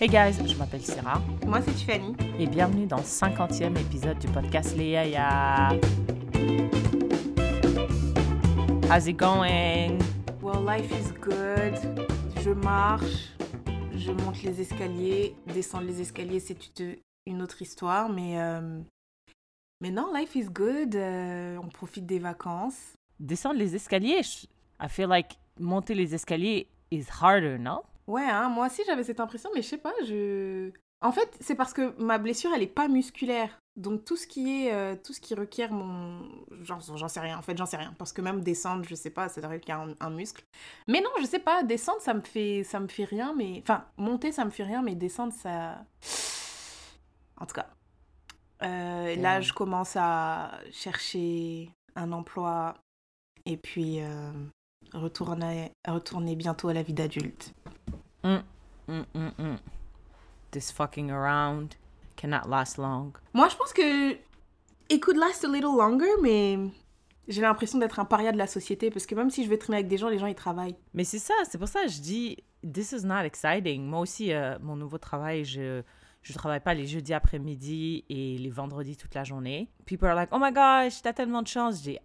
Hey guys, je m'appelle Sarah Moi, c'est Tiffany. et bienvenue dans le 50e épisode du podcast Léa Ya. How's it going? Well, life is good. Je marche, je monte les escaliers. Descendre les escaliers, c'est une- autre histoire. Mais, euh, mais non, life is good. euh, on profite des vacances. Descendre les escaliers, I feel like monter les escaliers is harder, non? Ouais, hein, moi aussi, j'avais cette impression, mais je sais pas, je... En fait, c'est parce que ma blessure, elle est pas musculaire. Donc tout ce qui est, euh, tout ce qui requiert mon, j'en sais rien. En fait, j'en sais rien, parce que même descendre, je sais pas, ça requiert un, un muscle. Mais non, je sais pas, descendre, ça me fait, ça me fait rien, mais, enfin, monter, ça me fait rien, mais descendre, ça, en tout cas. Euh, là, je commence à chercher un emploi et puis euh, retourner, retourner bientôt à la vie d'adulte. Mm, mm, mm. This fucking around cannot last long. Moi, je pense que it could last a little longer, mais j'ai l'impression d'être un paria de la société parce que même si je vais traîner avec des gens, les gens ils travaillent. Mais c'est ça, c'est pour ça que je dis, this is not exciting. Moi aussi, euh, mon nouveau travail, je je travaille pas les jeudis après-midi et les vendredis toute la journée. People are like, oh my gosh, t'as tellement de chance. Je dis,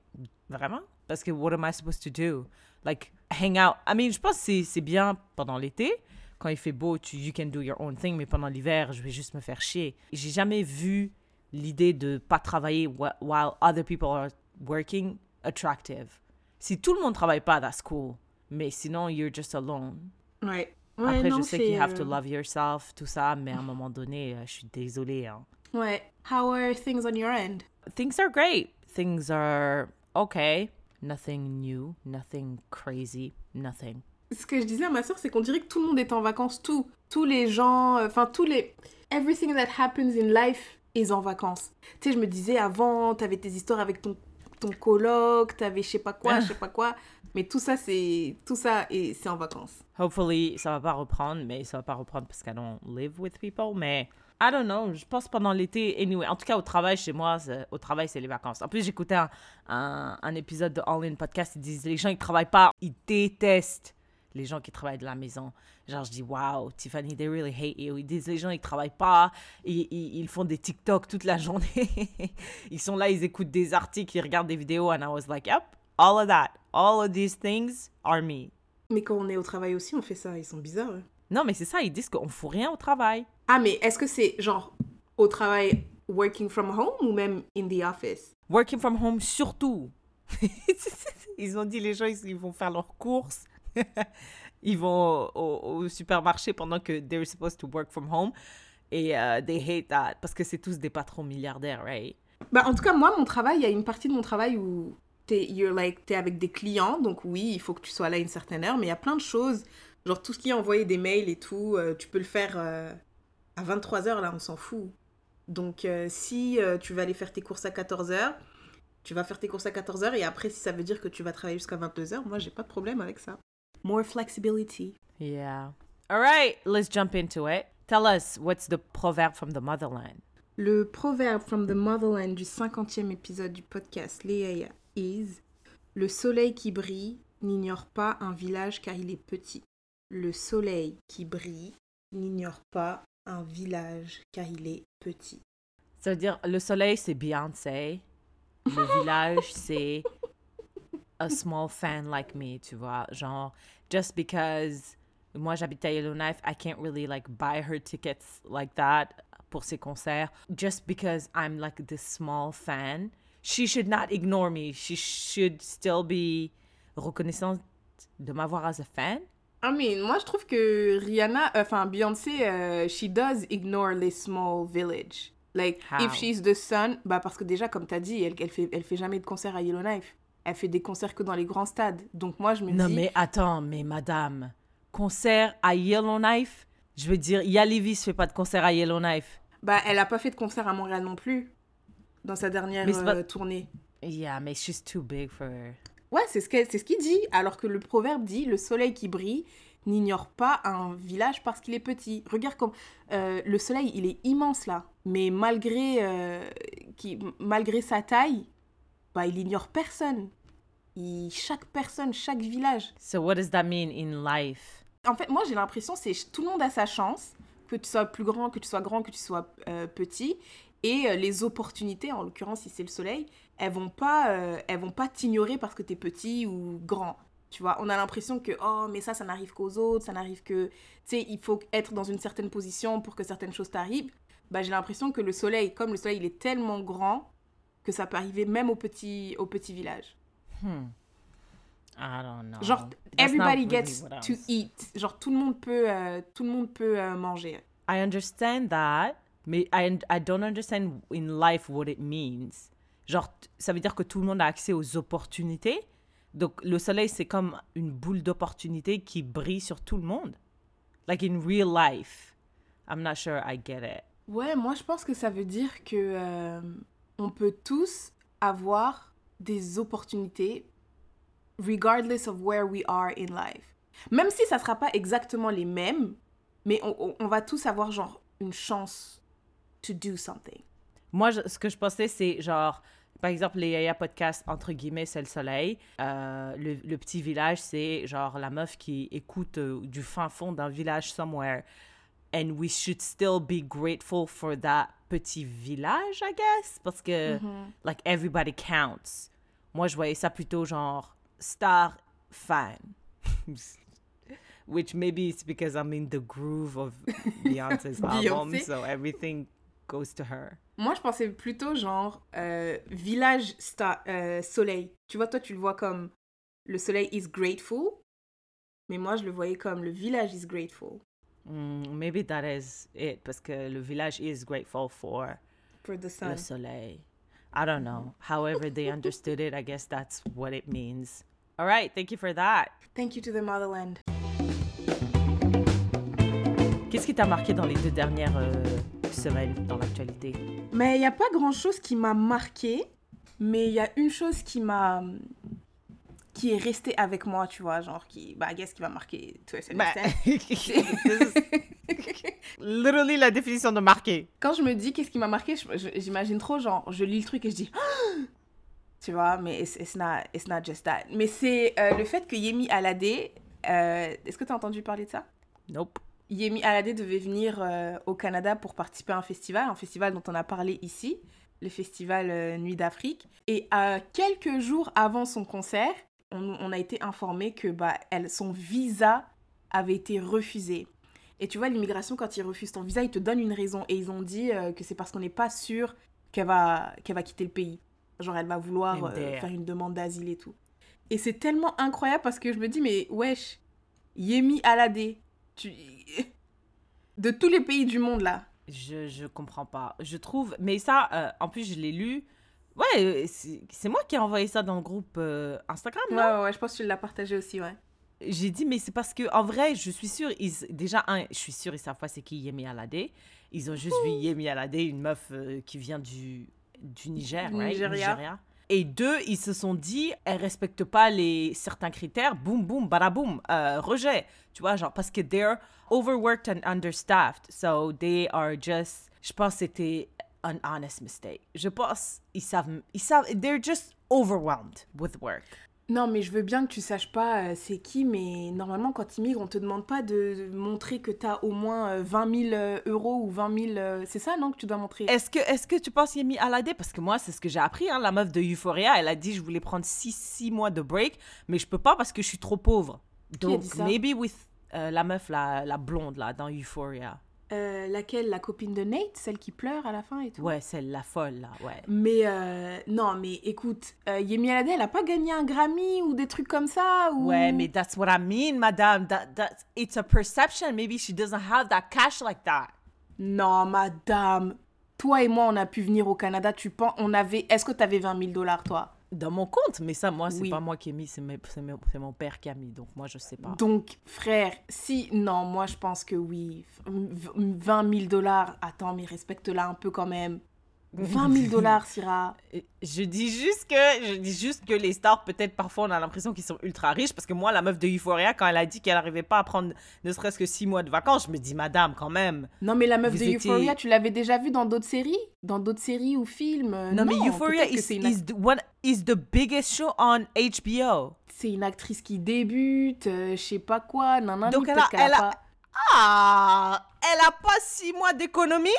vraiment? Parce que what am I supposed to do? Like, hang out. I mean, je pense que c'est- c'est bien pendant l'été. Quand il fait beau, tu, you can do your own thing. Mais pendant l'hiver, je vais juste me faire chier. J'ai jamais vu l'idée de pas travailler wh- while other people are working attractive. Si tout le monde travaille pas, that's cool. Mais sinon, you're just alone. Ouais. Après, non, je sais qu'il have to euh, love yourself, tout ça, mais à un moment donné, euh, je suis désolée. hein. Ouais. How are things on your end? Things are great. Things are okay. Nothing new, nothing crazy, nothing. Ce que je disais à ma soeur, c'est qu'on dirait que tout le monde est en vacances. Tout. Tous les gens, euh, enfin, tous les. Everything that happens in life is en vacances. Tu sais, je me disais avant, t'avais tes histoires avec ton, ton coloc, t'avais je sais pas quoi, je sais pas quoi. Mais tout ça, c'est. Tout ça, et c'est en vacances. Hopefully, ça va pas reprendre, mais ça va pas reprendre parce qu'I don't live with people, mais I don't know, je pense pendant l'été, anyway, en tout cas au travail chez moi, au travail c'est les vacances. En plus, j'écoutais un, un, un épisode de All In Podcast, ils disent les gens qui travaillent pas, ils détestent les gens qui travaillent de la maison. Genre, je dis, wow, Tiffany, they really hate you. Ils disent les gens, ils travaillent pas, ils, ils, ils font des TikTok toute la journée. ils sont là, ils écoutent des articles, ils regardent des vidéos, and I was like, yep, all of that, all of these things are me. Mais quand on est au travail aussi, on fait ça. Ils sont bizarres. Non, mais c'est ça, ils disent qu'on fout rien au travail. Ah, mais est-ce que c'est genre au travail working from home ou même in the office? Working from home, surtout. ils ont dit les gens, ils vont faire leurs courses. ils vont au, supermarché pendant que they're supposed to work from home. Et euh, they hate that. Parce que c'est tous des patrons milliardaires, right? Bah, en tout cas, moi, mon travail, il y a une partie de mon travail où t'es like, t'es avec des clients. Donc, oui, il faut que tu sois là une certaine heure. Mais il y a plein de choses. Genre, tout ce qui est envoyer des mails et tout, euh, tu peux le faire euh, à 23h, là, on s'en fout. Donc, euh, si euh, tu vas aller faire tes courses à 14h, tu vas faire tes courses à 14h. Et après, si ça veut dire que tu vas travailler jusqu'à 22h, moi, j'ai pas de problème avec ça. More flexibility. Yeah. All right, let's jump into it. Tell us, what's the proverb from the motherland? Le proverbe from the motherland du 50e épisode du podcast Léa is Le soleil qui brille n'ignore pas un village car il est petit. Le soleil qui brille n'ignore pas un village car il est petit. Ça veut dire, le soleil, c'est Beyoncé. Le village, c'est a small fan like me, tu vois. Genre, just because moi, j'habite à Yellowknife, I can't really, like, buy her tickets like that pour ses concerts. Just because I'm, like, this small fan. She should not ignore me. She should still be reconnaissante de m'avoir as a fan. I mean, moi je trouve que Rihanna, enfin Beyoncé, euh, she does ignore les small village. Like, How? if she's the sun, bah parce que déjà, comme t'as dit, elle, elle, fait, elle fait jamais de concert à Yellowknife. Elle fait des concerts que dans les grands stades. Donc moi je me Non, dis... mais attends, mais madame, concert à Yellowknife, je veux dire, Yalivis fait pas de concert à Yellowknife. Bah, elle a pas fait de concert à Montréal non plus dans sa dernière Mais pas- euh, tournée. Yeah, mais she's too big for her. Ouais, c'est ce c'est ce qu'il dit. Alors que le proverbe dit le soleil qui brille n'ignore pas un village parce qu'il est petit. Regarde comme euh, le soleil, il est immense là, mais malgré euh, qui, malgré sa taille, bah il ignore personne. Il, chaque personne, chaque village. So what does that mean in life? En fait, moi j'ai l'impression c'est tout le monde a sa chance que tu sois plus grand, que tu sois grand, que tu sois euh, petit. Et euh, les opportunités, en l'occurrence, si c'est le soleil, elles vont pas, euh, elles vont pas t'ignorer parce que tu es petit ou grand. Tu vois, on a l'impression que, oh, mais ça, ça n'arrive qu'aux autres, ça n'arrive que. Tu sais, il faut être dans une certaine position pour que certaines choses t'arrivent. Bah, j'ai l'impression que le soleil, comme le soleil, il est tellement grand que ça peut arriver même au petit, au petit village. Hmm. I don't know. Genre, That's everybody gets what I to eat. Genre, tout le monde peut, euh, tout le monde peut euh, manger. I understand that, mais I, I don't understand in life what it means. Genre, ça veut dire que tout le monde a accès aux opportunités. Donc, le soleil, c'est comme une boule d'opportunités qui brille sur tout le monde. Like in real life. I'm not sure I get it. Ouais, moi, je pense que ça veut dire que euh, on peut tous avoir des opportunités, regardless of where we are in life. Même si ça sera pas exactement les mêmes, mais on, va tous avoir genre une chance to do something. Moi, ce que je pensais, c'est genre, par exemple, les Yaya Podcasts, entre guillemets, c'est le soleil. Euh, le, le petit village, c'est genre la meuf qui écoute euh, du fin fond d'un village somewhere. And we should still be grateful for that petit village, I guess. Parce que, like, everybody counts. Moi, je voyais ça plutôt genre star fan. Which maybe it's because I'm in the groove of Beyonce's album, Beyoncé. so everything goes to her. Moi, je pensais plutôt genre euh, village sta- euh, soleil. Tu vois, toi, tu le vois comme le soleil is grateful, mais moi, je le voyais comme le village is grateful Mm, maybe that is it, parce que le village is grateful for for the sun. le soleil. I don't know. However they understood it, I guess that's what it means. All right, thank you for that. Thank you to the motherland. Qu'est-ce qui t'a marqué dans les deux dernières euh, semaines dans l'actualité? Mais il n'y a pas grand-chose qui m'a marqué, mais il y a une chose qui m'a qui est restée avec moi, tu vois, genre qui bah guess qui va marquer to a certain extent. Literally la définition de marqué. Quand je me dis qu'est-ce qui m'a marqué, j'imagine trop genre je lis le truc et je dis tu vois, mais it's, it's not it's not just that. Mais c'est euh, le fait que Yemi Alade euh, est-ce que tu as entendu parler de ça? Nope. Yemi Alade devait venir euh, au Canada pour participer à un festival, un festival dont on a parlé ici, le festival Nuit d'Afrique. Et quelques jours avant son concert, on, on a été informé que bah, elle, son visa avait été refusé. Et tu vois, l'immigration, quand ils refusent ton visa, ils te donnent une raison. Et ils ont dit euh, que c'est parce qu'on n'est pas sûr qu'elle va, qu'elle va quitter le pays. Genre, elle va vouloir euh, faire une demande d'asile et tout. Et c'est tellement incroyable parce que je me dis, mais wesh, Yemi Alade, tu... de tous les pays du monde là. Je, je comprends pas. Je trouve. Mais ça, euh, en plus, je l'ai lu. Ouais, euh, c'est moi qui ai envoyé ça dans le groupe euh, Instagram, Ouais, non? ouais, ouais, je pense que tu l'as partagé aussi, ouais. J'ai dit, mais c'est parce que, en vrai, je suis sûre, ils, déjà, un, je suis sûre, ils savent pas c'est qui Yemi Alade. Ils ont juste vu Yemi Alade, une meuf euh, qui vient du, du Niger, Du right? Nigeria. Et deux, ils se sont dit, elle respecte pas les certains critères, boum, boum, badaboum, euh, rejet. Tu vois, genre, parce que they're overworked and understaffed. So they are just, je pense que c'était an honest mistake. Je pense, ils savent, ils savent, they're just overwhelmed with work. Non, mais je veux bien que tu saches pas euh, c'est qui, mais normalement, quand tu immigres, on te demande pas de montrer que tu as au moins euh, 20 000 euh, euros ou 20 000. euh, C'est ça, non, que tu dois montrer? Est-ce que, est que tu penses Yemi Alade Parce que moi, c'est ce que j'ai appris. Hein, la meuf de Euphoria, elle a dit je voulais prendre 6 mois de break, mais je peux pas parce que je suis trop pauvre. a Donc, dit ça? maybe with euh, la meuf, la, la blonde, là, dans Euphoria. Euh, Laquelle? La copine de Nate Celle qui pleure à la fin et tout? Ouais, c'est la folle, là, ouais. Mais euh, non, mais écoute, euh, Yemi Alade, elle a pas gagné un Grammy ou des trucs comme ça ou... Ouais, mais that's what I mean, madame. That, that, it's a perception. Maybe she doesn't have that cash like that. Non, madame. Toi et moi, on a pu venir au Canada. Tu penses, on avait. Est-ce que tu avais 20 000 dollars, toi? Dans mon compte, mais ça, moi, c'est Oui. pas moi qui ai mis, c'est mon père qui a mis. Donc, moi, je sais pas. Donc, frère, si. Non, moi, je pense que oui. V- 20 000 dollars. Attends, mais respecte-la un peu quand même. 20 000 dollars, Syrah. Je dis juste que je dis juste que les stars peut-être parfois on a l'impression qu'ils sont ultra riches parce que moi la meuf de Euphoria quand elle a dit qu'elle arrivait pas à prendre ne serait-ce que six mois de vacances je me dis madame quand même Non, mais la meuf de étiez- Euphoria, tu l'avais déjà vue dans d'autres séries? Dans d'autres séries ou films? Euh, non, mais Euphoria is, une, is the one is the biggest show on HBO c'est une actrice qui débute, euh, je sais pas quoi. Non, Donc, elle a- elle pas- ah elle a pas six mois d'économie?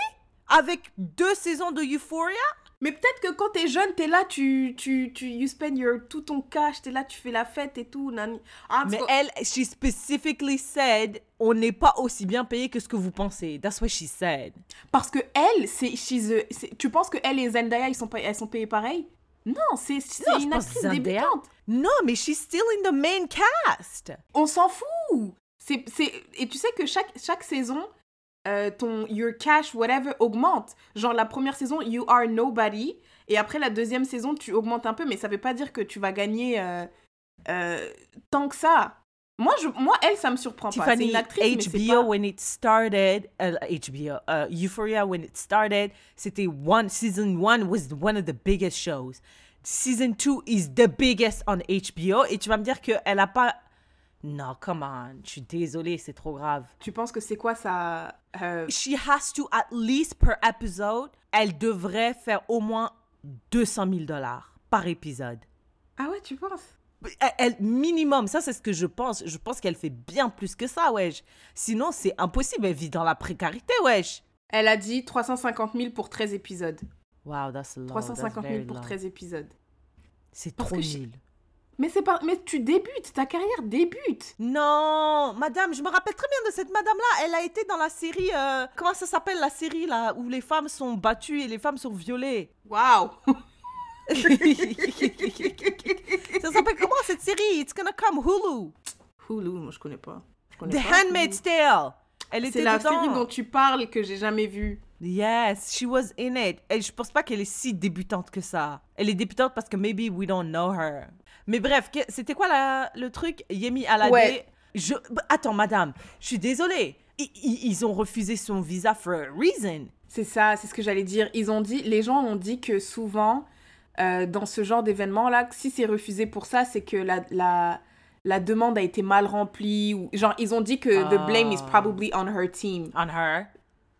Avec deux saisons de Euphoria Mais peut-être que quand t'es jeune, t'es là, tu, tu, tu, you spend your, tout ton cash, t'es là, tu fais la fête et tout. nani. Ah, Mais elle, she specifically said, on n'est pas aussi bien payé que ce que vous pensez. That's what she said. Parce que elle, c'est, she's a- c'est- tu penses que elle et Zendaya, ils sont, elles sont payées pareil? Non, c'est, une actrice débutante. Non, mais she's still in the main cast. On s'en fout. C'est, c'est, et tu sais que chaque, chaque saison, euh, ton your cash, whatever, augmente. Genre la première saison, you are nobody. Et après la deuxième saison, tu augmentes un peu, mais ça veut pas dire que tu vas gagner euh, euh, tant que ça. Moi, je, moi, elle, ça me surprend pas. C'est une actrice, mais HBO, pas... when it started, uh, HBO, uh, Euphoria, when it started, c'était one, season one was one of the biggest shows. Season two is the biggest on HBO. Et tu vas me dire qu'elle a pas. Non, come on. Je suis désolée, c'est trop grave. Tu penses que c'est quoi ça euh, She has to, at least per episode, elle devrait faire au moins 200 000 dollars par épisode. Ah ouais, tu penses? Elle, elle- minimum, ça c'est ce que je pense. Je pense qu'elle fait bien plus que ça, wesh. Sinon, c'est impossible. Elle vit dans la précarité, wesh. Elle a dit 350 000 pour 13 épisodes. Wow, that's low. 350 that's 000 very pour low. 13 épisodes. C'est trop nul. Mais c'est pas... Mais tu débutes, ta carrière débute. Non, madame, je me rappelle très bien de cette madame-là. Elle a été dans la série. euh, comment ça s'appelle la série là où les femmes sont battues et les femmes sont violées? Waouh Ça s'appelle comment cette série? It's gonna come Hulu. Hulu, moi je connais pas. Je connais The pas Handmaid's Tale. Elle Hulu. était C'est la dedans. série dont tu parles que j'ai jamais vue. Yes, she was in it. Et je pense pas qu'elle est si débutante que ça. Elle est débutante parce que maybe we don't know her. Mais bref, c'était quoi la- le truc? Yemi Alade. Ouais. Je, attends, madame, je suis désolée. I- ils ont refusé son visa for a reason. C'est ça, c'est ce que j'allais dire. Ils ont dit, les gens ont dit que souvent, euh, dans ce genre d'événement-là, si c'est refusé pour ça, c'est que la, la, la demande a été mal remplie. Ou, genre, ils ont dit que the blame is Ah. probably on her team. On her?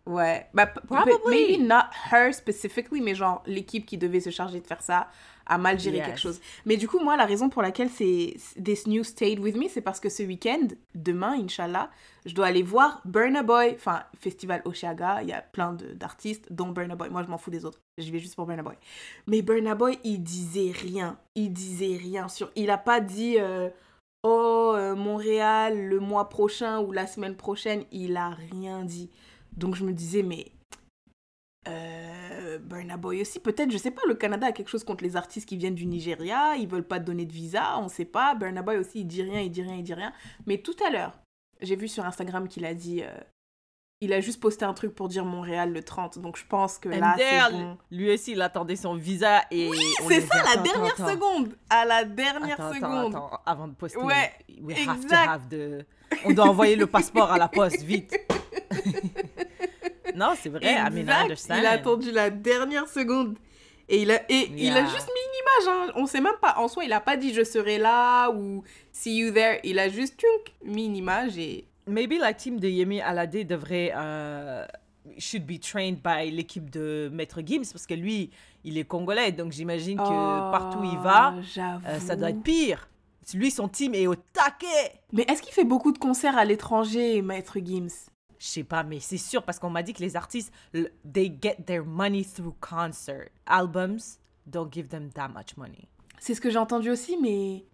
Ouais. Bah, Probably. maybe not her specifically, mais genre l'équipe qui devait se charger de faire ça a mal géré Yes. quelque chose. Mais du coup, moi, la raison pour laquelle c'est This New Stayed With Me, c'est parce que ce week-end, demain, Inch'Allah, je dois aller voir Burna Boy, enfin, Festival Oshiaga, il y a plein d'artistes, dont Burna Boy. Moi, je m'en fous des autres. Je vais juste pour Burna Boy. Mais Burna Boy, il disait rien. Il disait rien sur... Il a pas dit... euh, Oh, euh, Montréal, le mois prochain ou la semaine prochaine, il a rien dit. Donc je me disais, mais euh, Burna Boy aussi, peut-être, je sais pas, le Canada a quelque chose contre les artistes qui viennent du Nigeria, ils veulent pas te donner de visa, on sait pas. Burna Boy aussi, il dit rien, il dit rien, il dit rien. Mais tout à l'heure, j'ai vu sur Instagram qu'il a dit, euh, il a juste posté un truc pour dire Montréal le 30, donc je pense que là, c'est bon. lui aussi, il attendait son visa et. on C'est ça, dit, la dernière attends, seconde, à la dernière Attends, seconde. attends, avant de poster. Ouais, we have to exact. have the- On doit envoyer le passeport à la poste, vite. non, c'est vrai, I mean, I Exact, understand. Il a attendu la dernière seconde. Et il a, et il a juste mis une image. Hein. On sait même pas. En soi, il a pas dit je serai là ou see you there. Il a juste tchunk, mis une image et. Maybe la team de Yemi Alade devrait. euh, should be trained by l'équipe de Maître Gims parce que lui, il est congolais, donc j'imagine que partout où il va, Oh, euh, ça doit être pire. Lui, son team est au taquet. Mais est-ce qu'il fait beaucoup de concerts à l'étranger, Maître Gims? Je sais pas, mais c'est sûr parce qu'on m'a dit que les artistes, they get their money through concert. Albums don't give them that much money. C'est ce que j'ai entendu aussi, mais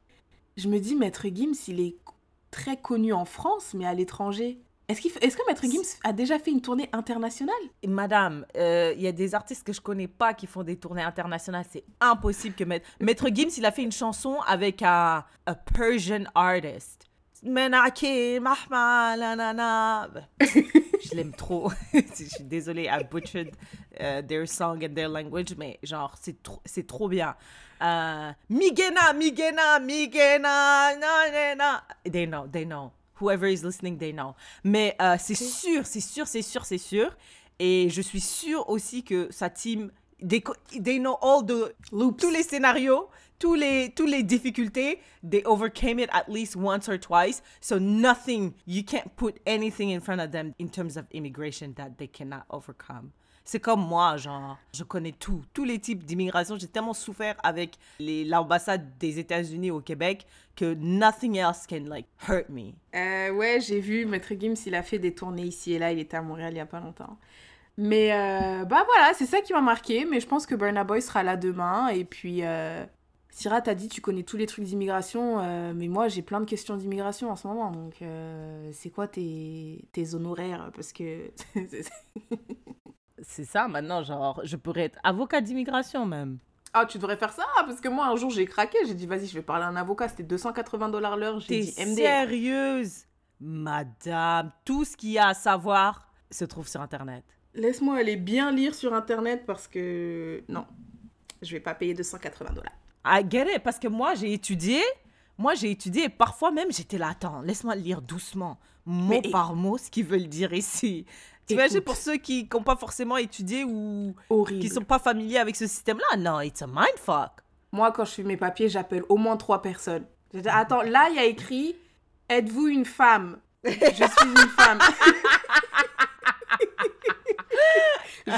je me dis, Maître Gims, il est très connu en France, mais à l'étranger. Est-ce que Maître Gims a déjà fait une tournée internationale? Et Madame, euh, il y a des artistes que je connais pas qui font des tournées internationales. C'est impossible que Maître... Maître Gims, il a fait une chanson avec un a Persian artist. La, la. Je l'aime trop. je suis désolée, I butchered uh, their song and their language, mais genre, c'est trop, c'est trop bien. Euh, Migena, Migena, Migena, na, na, na. They know, they know. Whoever is listening, they know. Mais euh, c'est sûr, c'est sûr, c'est sûr, c'est sûr. Et je suis sûre aussi que sa team, they, they know all the Loops. tous les scénarios, tous les, tous les difficultés, they overcame it at least once or twice. So nothing, you can't put anything in front of them in terms of immigration that they cannot overcome. C'est comme moi, genre, je connais tout, tous les types d'immigration. J'ai tellement souffert avec l'ambassade des États-Unis au Québec que nothing else can like hurt me. Euh, ouais, j'ai vu Maître Gims, il a fait des tournées ici et là, il était à Montréal il y a pas longtemps. Mais euh, bah voilà, c'est ça qui m'a marqué. Mais je pense que Burna Boy sera là demain. Et puis, euh, Syrah, t'as dit tu connais tous les trucs d'immigration. euh, mais moi, j'ai plein de questions d'immigration en ce moment. Donc, euh, c'est quoi tes, tes honoraires Parce que. C'est ça maintenant, genre, je pourrais être avocat d'immigration même. ah, tu devrais faire ça? Parce que moi, un jour, j'ai craqué. J'ai dit, vas-y, je vais parler à un avocat. C'était 280 dollars l'heure. J'ai dit MD. sérieuse? Madame, tout ce qu'il y a à savoir se trouve sur Internet. Laisse-moi aller bien lire sur Internet parce que. Non, je vais pas payer 280 dollars. I get it, parce que moi, j'ai étudié. Moi, j'ai étudié et parfois même, j'étais là, attends, laisse-moi lire doucement, mot Mais- par mot, ce qu'ils veulent dire ici. Tu Écoute. imagines pour ceux qui n'ont pas forcément étudié ou Horrible. qui sont pas familiers avec ce système-là? Non, it's a mindfuck. Moi, quand je fais mes papiers, j'appelle au moins trois personnes. Je dis, attends, là, il y a écrit Êtes-vous une femme? Je suis une femme.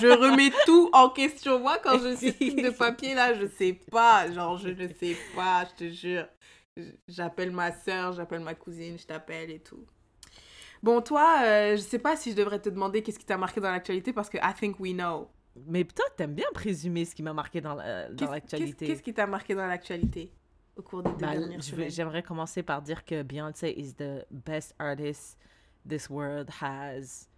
je remets tout en question. Moi, quand je signe de papier, là, je sais pas. Genre, je ne sais pas, je te jure. J'appelle ma soeur, j'appelle ma cousine, je t'appelle et tout. Bon, toi, euh, je sais pas si je devrais te demander qu'est-ce qui t'a marqué dans l'actualité parce que I think we know. Mais toi, t'aimes bien présumer ce qui m'a marqué dans l'actualité. Qu'est-ce qui t'a marqué dans l'actualité au cours des deux Bah, dernières semaines? J'aimerais commencer par dire que Beyoncé is the best artist this world has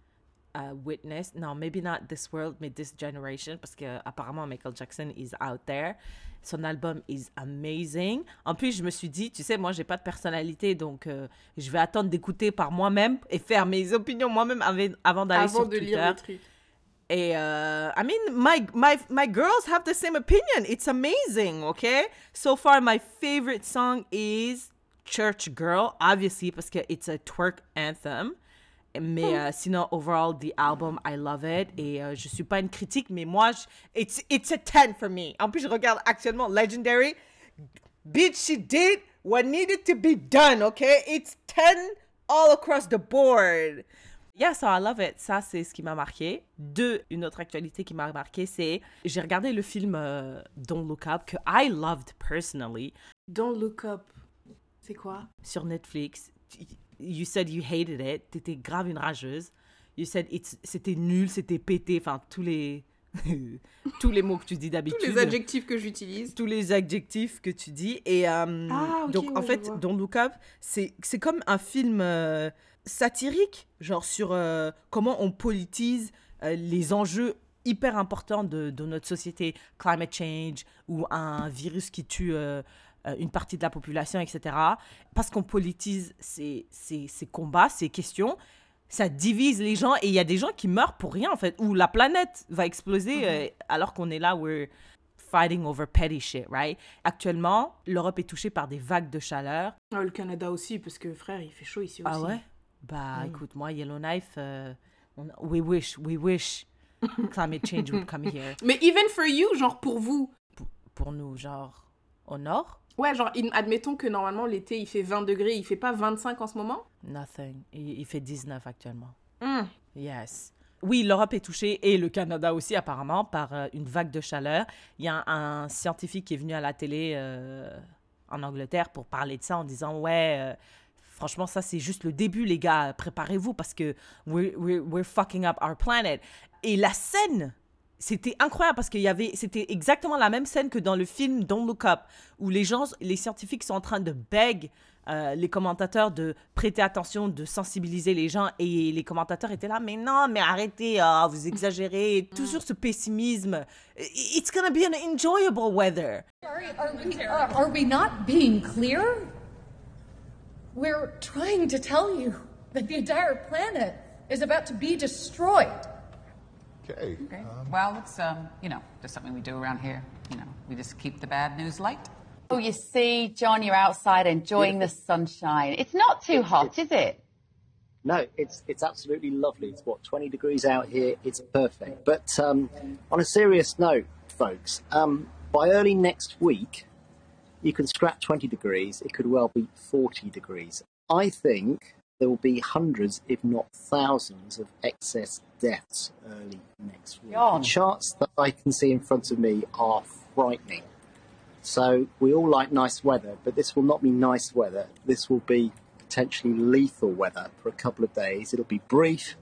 uh, witnessed. No, maybe not this world, mais this generation, parce que apparemment Michael Jackson is out there. Son album is amazing. En plus, je me suis dit, tu sais, moi, j'ai pas de personnalité, donc euh, je vais attendre d'écouter par moi-même et faire mes opinions moi-même av- avant d'aller sur de Twitter. lire le truc. Et euh, I mean, my, my, my girls have the same opinion. It's amazing, okay? So far, my favorite song is Church Girl, obviously, parce que it's a twerk anthem. Mais euh, sinon, overall, the album, I love it. Et euh, je suis pas une critique, mais moi, je- it's, it's a 10 for me. En plus, je regarde actuellement Legendary. Bitch, she did what needed to be done, okay? It's 10 all across the board. Yeah, so I love it. Ça, c'est ce qui m'a marqué. Deux, une autre actualité qui m'a marqué, c'est j'ai regardé le film euh, Don't Look Up que I loved personally Don't look up. C'est quoi? Sur Netflix. You said you hated it. T'étais grave une rageuse. You said it's- c'était nul, c'était pété. Enfin, tous les tous les mots que tu dis Tous d'habitude. les adjectifs que j'utilise. tous les adjectifs que tu dis. Et euh, Ah, donc, en ouais, fait. Don't Look Up, c'est comme un film euh, satirique, genre sur euh, comment on politise les enjeux hyper importants de, de notre société, climate change ou un virus qui tue une partie de la population, etc. Parce qu'on politise ces, ces, ces combats, ces questions, ça divise les gens et il y a des gens qui meurent pour rien en fait, ou la planète va exploser euh, alors qu'on est là, we're fighting over petty shit, right? Actuellement, l'Europe est touchée par des vagues de chaleur. Ah, le Canada aussi, parce que frère, il fait chaud ici aussi. Ah ouais? Bah écoute, moi, Yellowknife, euh, we wish, we wish climate change would come here. Mais even for you, genre pour vous. Pour nous, genre, au nord, Ouais, genre, admettons que normalement l'été il fait 20 degrés, il fait pas 25 en ce moment? Nothing. Il, il fait 19 actuellement. Hmm. Yes. Oui, l'Europe est touchée et le Canada aussi apparemment par euh, une vague de chaleur. Il y a un, un scientifique qui est venu à la télé euh, en Angleterre pour parler de ça en disant ouais, euh, franchement ça c'est juste le début les gars, préparez-vous parce que we're, we're, we're fucking up our planet. Et la scène, c'était incroyable parce qu'il y avait, c'était exactement la même scène que dans le film Don't Look Up où les gens, les scientifiques sont en train de beg euh, les commentateurs de prêter attention, de sensibiliser les gens et les commentateurs étaient là, mais non, mais arrêtez, ah, vous exagérez, toujours ce pessimisme. It's gonna be an enjoyable weather. Are, are, we, are, are we not being clear? We're trying to tell you that the entire planet is about to be destroyed. Okay. Okay. well, it's um, you know, just something we do around here. You know, we just keep the bad news light. Oh, you see, John, you're outside enjoying the sunshine. It's not too hot, is it? No, it's it's absolutely lovely. It's what 20 degrees out here. It's perfect. But um, on a serious note, folks, um, by early next week, you can scrap 20 degrees. It could well be 40 degrees. I think there will be hundreds, if not thousands, of excess deaths early next week. John. The charts that I can see in front of me are frightening. So we all like nice weather, but this will not be nice weather. This will be potentially lethal weather for a couple of days. It'll be brief,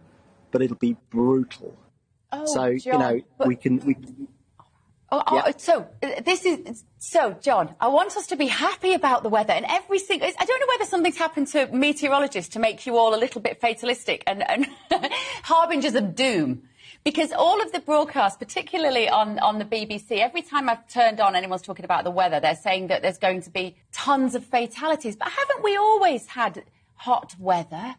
but it'll be brutal. Oh, so you know we can we Oh, oh, so uh, this is so, John. I want us to be happy about the weather and every single. I don't know whether something's happened to meteorologists to make you all a little bit fatalistic and, and harbingers of doom. Because all of the broadcasts, particularly on, on the BBC, every time I've turned on anyone's talking about the weather, they're saying that there's going to be tons of fatalities. But haven't we always had hot weather,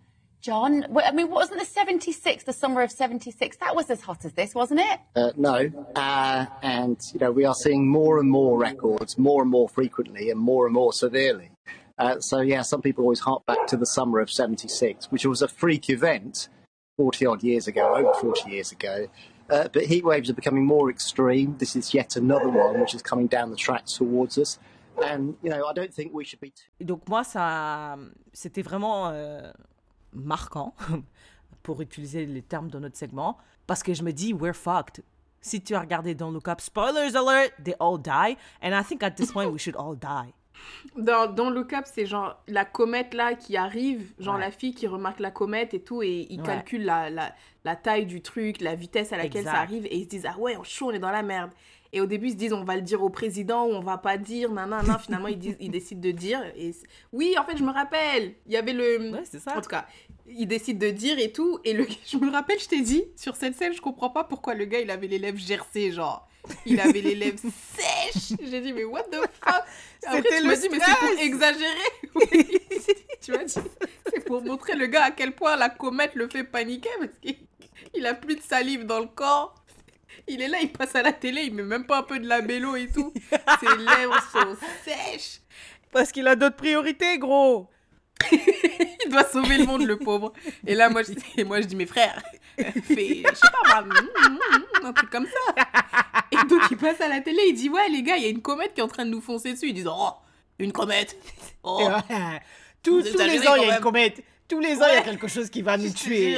John? I mean, wasn't the 76, the summer of 76, that was as hot as this, wasn't it? Uh, no, uh, and you know we are seeing more and more records, more and more frequently, and more and more severely. Uh, so yeah, some people always hark back to the summer of '76, which was a freak event, forty odd years ago, over forty years ago. Uh, but heat waves are becoming more extreme. This is yet another one which is coming down the tracks towards us. And you know, I don't think we should be. Too- Donc moi, ça, c'était vraiment euh, marquant, pour utiliser les termes de notre segment, parce que je me dis, we're fucked. Si tu as regardé Don't Look Up, spoilers alert, they all die. And I think at this point, we should all die. Dans, dans Look Up, c'est genre la comète là qui arrive, genre Ouais. la fille qui remarque la comète et tout, et ils Ouais. calculent la, la, la taille du truc, la vitesse à laquelle Exact. ça arrive, et ils se disent Ah ouais, on chaud, on est dans la merde. Et au début, ils se disent On va le dire au président ou on va pas dire, nan nan nan. Finalement, ils, disent, ils décident de dire. Et oui, en fait, je me rappelle, il y avait le. Ouais, c'est ça. En tout cas, ils décident de dire et tout. Et le... je me rappelle, je t'ai dit, sur cette scène, je comprends pas pourquoi le gars, il avait les lèvres gercées, genre. Il avait les lèvres sèches. J'ai dit, mais what the fuck? Après, tu le m'as dit, mais c'est pour exagérer. Oui. tu m'as dit, c'est pour montrer le gars à quel point la comète le fait paniquer parce qu'il il a plus de salive dans le corps. Il est là, il passe à la télé, il met même pas un peu de labello et tout. Ses lèvres sont sèches. Parce qu'il a d'autres priorités, gros. Il doit sauver le monde, le pauvre. Et là, moi, je, et moi, je dis, mes frères, fais, je sais pas, mm, mm, mm, un truc comme ça. Et donc, il passe à la télé, il dit, ouais, les gars, il y a une comète qui est en train de nous foncer dessus. Ils disent, oh, une comète. Oh. Tous, les ans, il y a une comète. Tous les ans, il y a quelque chose qui va nous tuer.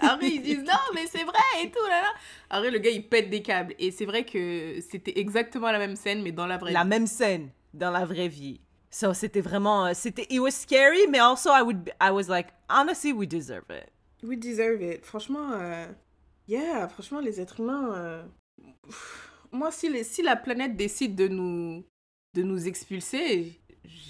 Après, ils disent non, mais c'est vrai et tout, là, là. Après, le gars, il pète des câbles. Et c'est vrai que c'était exactement la même scène, mais dans la vraie La vie. même scène dans la vraie vie. So, c'était vraiment, euh, c'était, it was scary, mais also I would, I was like, honestly, we deserve it. We deserve it. Franchement, euh, yeah, franchement, les êtres humains. euh, Moi, si, les, si la planète décide de nous, de nous expulser,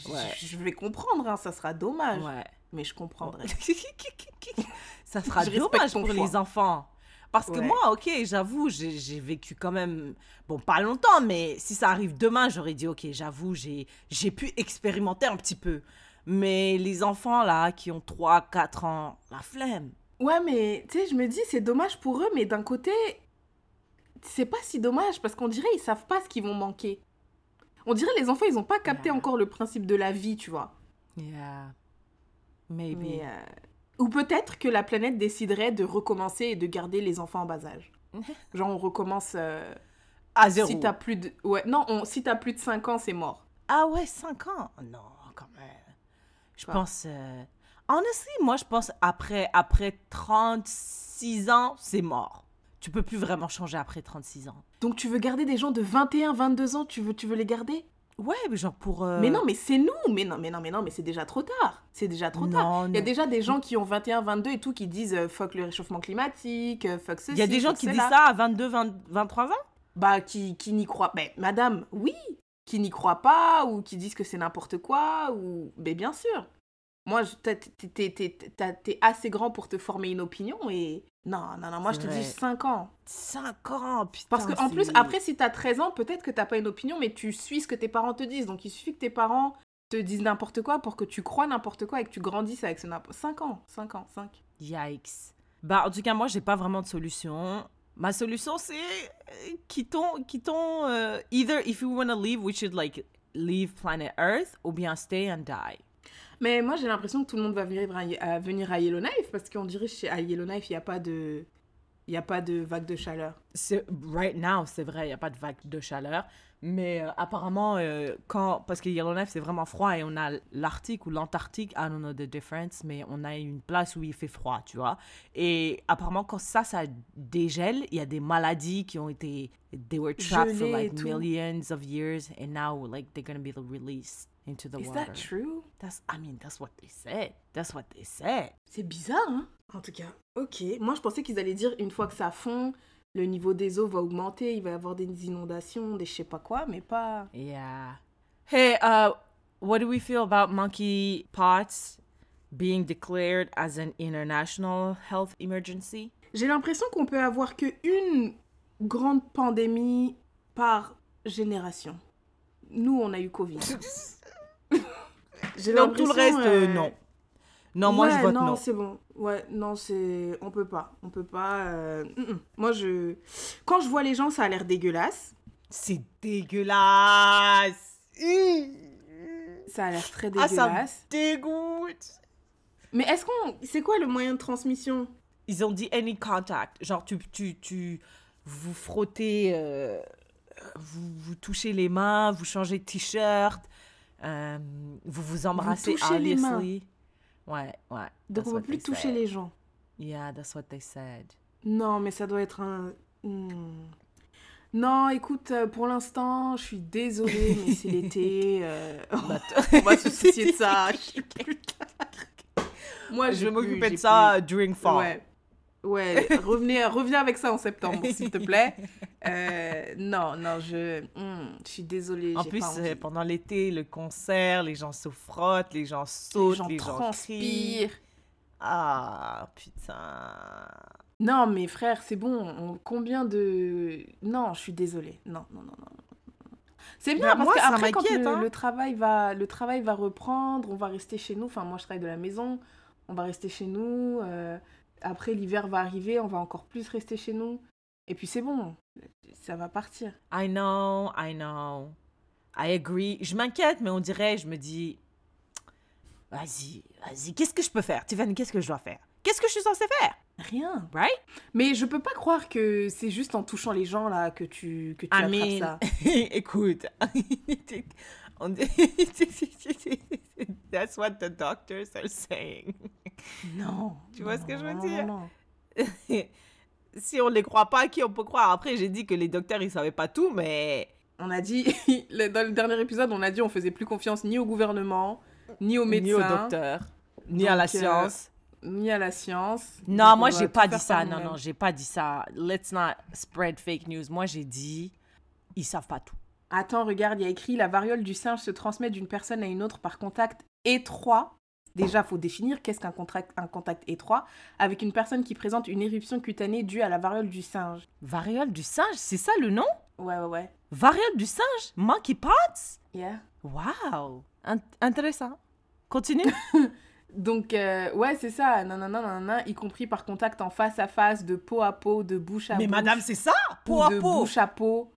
Ouais. je vais comprendre, hein, ça sera dommage. Ouais. Mais je comprendrai. ça sera Je dommage pour choix. les enfants. Parce que moi, ok, j'avoue, j'ai vécu quand même, bon, pas longtemps, mais si ça arrive demain, j'aurais dit, ok, j'avoue, j'ai j'ai pu expérimenter un petit peu. Mais les enfants, là, qui ont 3, 4 ans, la flemme. Ouais, mais tu sais, je me dis, c'est dommage pour eux, mais d'un côté, c'est pas si dommage parce qu'on dirait ils savent pas ce qu'ils vont manquer. On dirait les enfants, ils ont pas capté Yeah. encore le principe de la vie, tu vois. Yeah. Maybe. Mais, euh, Ou peut-être que la planète déciderait de recommencer et de garder les enfants en bas âge. Genre, on recommence. euh, À zéro. si t'as plus de. Ouais, non, on... si t'as plus de 5 ans, c'est mort. Ah ouais, 5 ans? Non, quand même. Je pense... euh, Honestly, moi, je pense après, après 36 ans, c'est mort. Tu peux plus vraiment changer après 36 ans. Donc, tu veux garder des gens de 21, 22 ans, tu veux, tu veux les garder? Ouais, mais genre pour... euh, Mais non, mais c'est nous Mais non, mais non, mais non, mais c'est déjà trop tard. C'est déjà trop tard. Il y a déjà des gens qui ont 21, 22 et tout qui disent euh, fuck le réchauffement climatique, euh, fuck ceci. Il y a des gens qui disent ça à 22, 20 23 ans? Bah, qui, qui n'y croient Mais madame, oui. Qui n'y croient pas ou qui disent que c'est n'importe quoi ou... Mais bien sûr. Moi, t'es assez grand pour te former une opinion et... Non, non, non, moi je te dis vrai. 5 ans. 5 ans, putain. Parce qu'en plus, après, si t'as 13 ans, peut-être que t'as pas une opinion, mais tu suis ce que tes parents te disent. Donc il suffit que tes parents te disent n'importe quoi pour que tu crois n'importe quoi et que tu grandisses avec ce n'importe 5 ans, 5 ans, 5. Yikes. Bah, en tout cas, moi, j'ai pas vraiment de solution. Ma solution, c'est quittons, quittons. euh, either if we want to leave, we should like leave planet Earth, ou bien stay and die. Mais moi, j'ai l'impression que tout le monde va venir à, venir à Yellowknife parce qu'on dirait chez à Yellowknife, il n'y a pas de. Il n'y a pas de vague de chaleur. C'est- right now, c'est vrai, il n'y a pas de vague de chaleur. Mais euh, apparemment, euh, quand, parce que Yellowknife, c'est vraiment froid et on a l'Arctique ou l'Antarctique, I don't know the difference, mais on a une place où il fait froid, tu vois. Et apparemment, quand ça, ça dégèle, il y a des maladies qui ont été, they were trapped for like millions of years and now like they're going to be released into the Is water. that true? That's, I mean, that's what they said. That's what they said. C'est bizarre, hein? En tout cas, ok. Moi, je pensais qu'ils allaient dire une fois que ça fond, le niveau des eaux va augmenter, il va y avoir des inondations, des je sais pas quoi, mais pas. Yeah. Hey, uh, what do we feel about monkeypox being declared as an international health emergency? J'ai l'impression qu'on peut avoir que une grande pandémie par génération. Nous, on a eu Covid. Donc tout le reste, euh, euh, non. Non, moi je Ouais, vote non. non. c'est bon. Ouais, non, c'est. On peut pas. On peut pas. euh, mm, mm. Moi, je. Quand je vois les gens, ça a l'air dégueulasse. C'est dégueulasse. Ça a l'air très Ah, ça me dégueulasse. dégoûte. Mais est-ce qu'on. C'est quoi le moyen de transmission? Ils ont dit any contact. Genre, tu, tu, tu vous frottez, euh, vous, vous touchez les mains, vous changez de t-shirt, euh, vous vous embrassez touchez les mains. Ouais, ouais. Donc, on what peut plus toucher said. les gens. Yeah, that's what they said. Non, mais ça doit être un. Hmm. Non, écoute, euh, pour l'instant, je suis désolée, mais c'est l'été. euh, on va se soucier de ça plus tard. Moi, Je j'ai vais m'occuper de ça during plus. fall. Ouais. Ouais, revenez, reviens avec ça en septembre, s'il te plaît. Euh, non, non, je, hmm, je suis désolée. En plus, pas euh, envie. pendant l'été, le concert, les gens se frottent, les gens sautent, les gens, transpirent. Ah, putain. Non, mais frère, c'est bon. on- combien de. Non, je suis désolée. Non, non, non, non. C'est bien Bah, parce qu'après, quand le, hein. le travail va, le travail va reprendre, on va rester chez nous. Enfin, moi, je travaille de la maison. On va rester chez nous. euh, Après, l'hiver va arriver. On va encore plus rester chez nous. Et puis, c'est bon. Ça va partir. I know, I know. I agree. Je m'inquiète, mais on dirait, je me dis, vas-y, vas-y, qu'est-ce que je peux faire? Tiffany, qu'est-ce que je dois faire? Qu'est-ce que je suis censée faire? Rien. Right? Mais je peux pas croire que c'est juste en touchant les gens, là, que tu, que tu I attrapes mean, ça. écoute, that's what the doctors are saying. Non. Tu vois ce que je veux non, dire? non, non. Si on les croit pas, qui on peut croire? Après, j'ai dit que les docteurs, ils savaient pas tout, mais On a dit, dans le dernier épisode, on a dit on faisait plus confiance ni au gouvernement, ni aux médecins, ni aux docteurs, ni à la euh, science. ni à la science. Non, Donc, moi j'ai pas dit ça. Non, non, j'ai pas dit ça. Let's not spread fake news. Moi j'ai dit, ils savent pas tout. Attends, regarde, il y a écrit la variole du singe se transmet d'une personne à une autre par contact étroit. Déjà, faut définir qu'est-ce qu'un contact, un contact étroit avec une personne qui présente une éruption cutanée due à la variole du singe. Variole du singe, c'est ça le nom? Ouais, ouais, ouais. Variole du singe? Monkeypox Yeah. Wow Int- Intéressant. Continue. Donc, euh, ouais, c'est ça, nanana, nanana, y compris par contact en face à face, de peau à peau, de bouche à Mais bouche. madame, c'est ça? Peau à de peau. bouche à peau,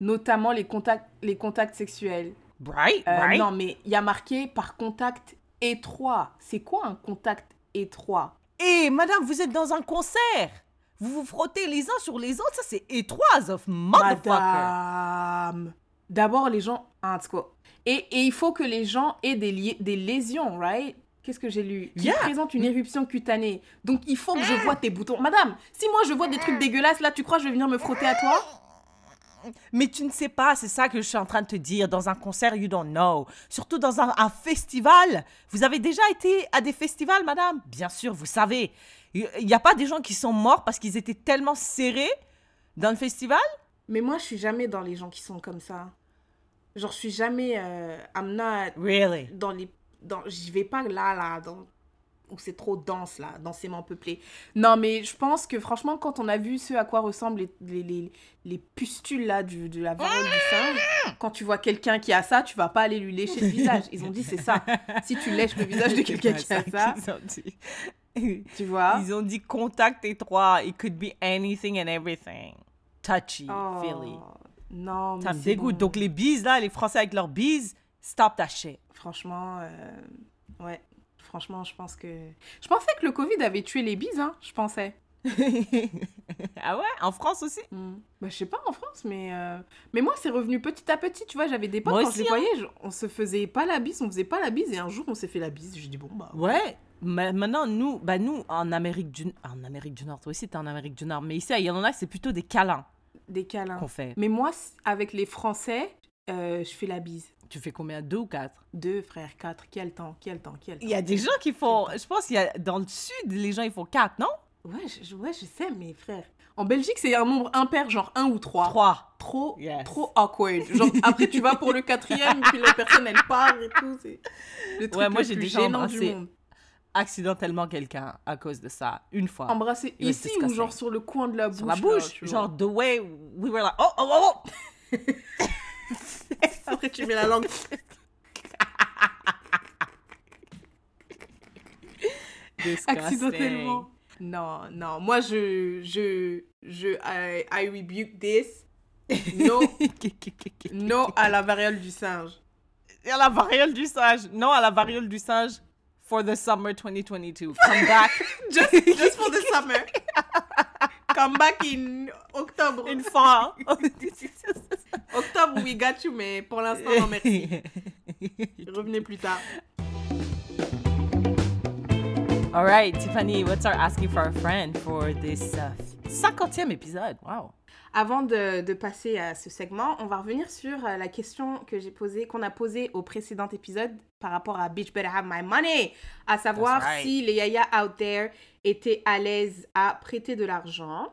notamment les contacts, les contacts sexuels. Right, Euh, right. Non, mais il y a marqué par contact étroit. C'est quoi un contact étroit? Et madame, vous êtes dans un concert. Vous vous frottez les uns sur les autres. Ça, c'est étroit, as of motherfucker. Madame. D'abord, les gens. Ah, en tout cas. Et, et il faut que les gens aient des, li- des lésions, right? Qu'est-ce que j'ai lu? Qui Yeah. présentent une éruption cutanée. Donc, il faut que je vois tes boutons. Madame, si moi je vois des trucs dégueulasses, là, tu crois que je vais venir me frotter à toi? Mais tu ne sais pas, c'est ça que je suis en train de te dire. Dans un concert, you don't know. Surtout dans un, un festival. Vous avez déjà été à des festivals, madame? Bien sûr, vous savez. Il n'y a pas des gens qui sont morts parce qu'ils étaient tellement serrés dans le festival? Mais moi, je suis jamais dans les gens qui sont comme ça. Genre, je suis jamais. Euh, I'm not Really? dans les. Dans, j'y vais pas là, là, dans, où c'est trop dense, là, densément peuplé. Non, mais je pense que franchement, quand on a vu ce à quoi ressemblent les, les, les, les pustules, là, du, de la variole du singe, quand tu vois quelqu'un qui a ça, tu vas pas aller lui lécher le visage. Ils ont dit, c'est ça. Si tu lèches le visage de quelqu'un qui a ça, tu vois. Ils ont dit contact étroit. It could be anything and everything. Touchy, Oh. Non, mais Ça me dégoûte. bon. Donc les bises, là, les Français avec leurs bises, stop that shit. Franchement, euh, ouais. Franchement, je pense que. Je pensais que le Covid avait tué les bises, hein. Je pensais. ah ouais? En France aussi? Hmm. Bah, je sais pas en France, mais, euh, mais moi, c'est revenu petit à petit. Tu vois, j'avais des potes, Moi quand aussi, je les hein. voyais, on se faisait pas la bise, on faisait pas la bise, et un jour, on s'est fait la bise. J'ai dit, bon, bah, Ouais. Mais maintenant, nous, bah nous, en Amérique du, en Amérique du Nord, toi aussi, t'es en Amérique du Nord, mais ici, il y en a, c'est plutôt des câlins des câlins. qu'on fait. Mais moi, avec les Français, euh, je fais la bise. Tu fais combien? Deux ou quatre? Deux, frère, quatre, quel temps, quel temps, quel temps. Il y a des gens qui font, je pense qu'il y a, dans le sud, les gens, ils font quatre, non? Ouais, je, ouais, je sais, mais frère. En Belgique, c'est un nombre impair, genre un ou trois. Trois. Trop, Yes. trop awkward. Genre, après, tu vas pour le quatrième, puis la personne, elle part et tout. C'est le truc Ouais, moi, le j'ai plus déjà embrassé monde. Accidentellement quelqu'un à cause de ça, une fois. Was ici ou genre sur le coin de la bouche Sur la bouche. genre, the way we were like, oh, oh, oh, oh Après, tu mets la langue. Accidentellement. Non, non. Moi, je, je, je, I, I rebuke this. No, no à la variole du singe. À la variole du singe. Non à la variole du singe for the summer 2022. Come back Just, just for the summer. Come back in octobre. une fois. Octobre, we got you, mais pour l'instant, non, merci. Revenez plus tard. All right, Tiffany, what's our asking for a friend for this uh, 50e épisode? Wow. Avant de, de passer à ce segment, on va revenir sur euh, la question que j'ai posée, qu'on a posée au précédent épisode par rapport à Bitch Better Have My Money, à savoir right. si les yaya out there étaient à l'aise à prêter de l'argent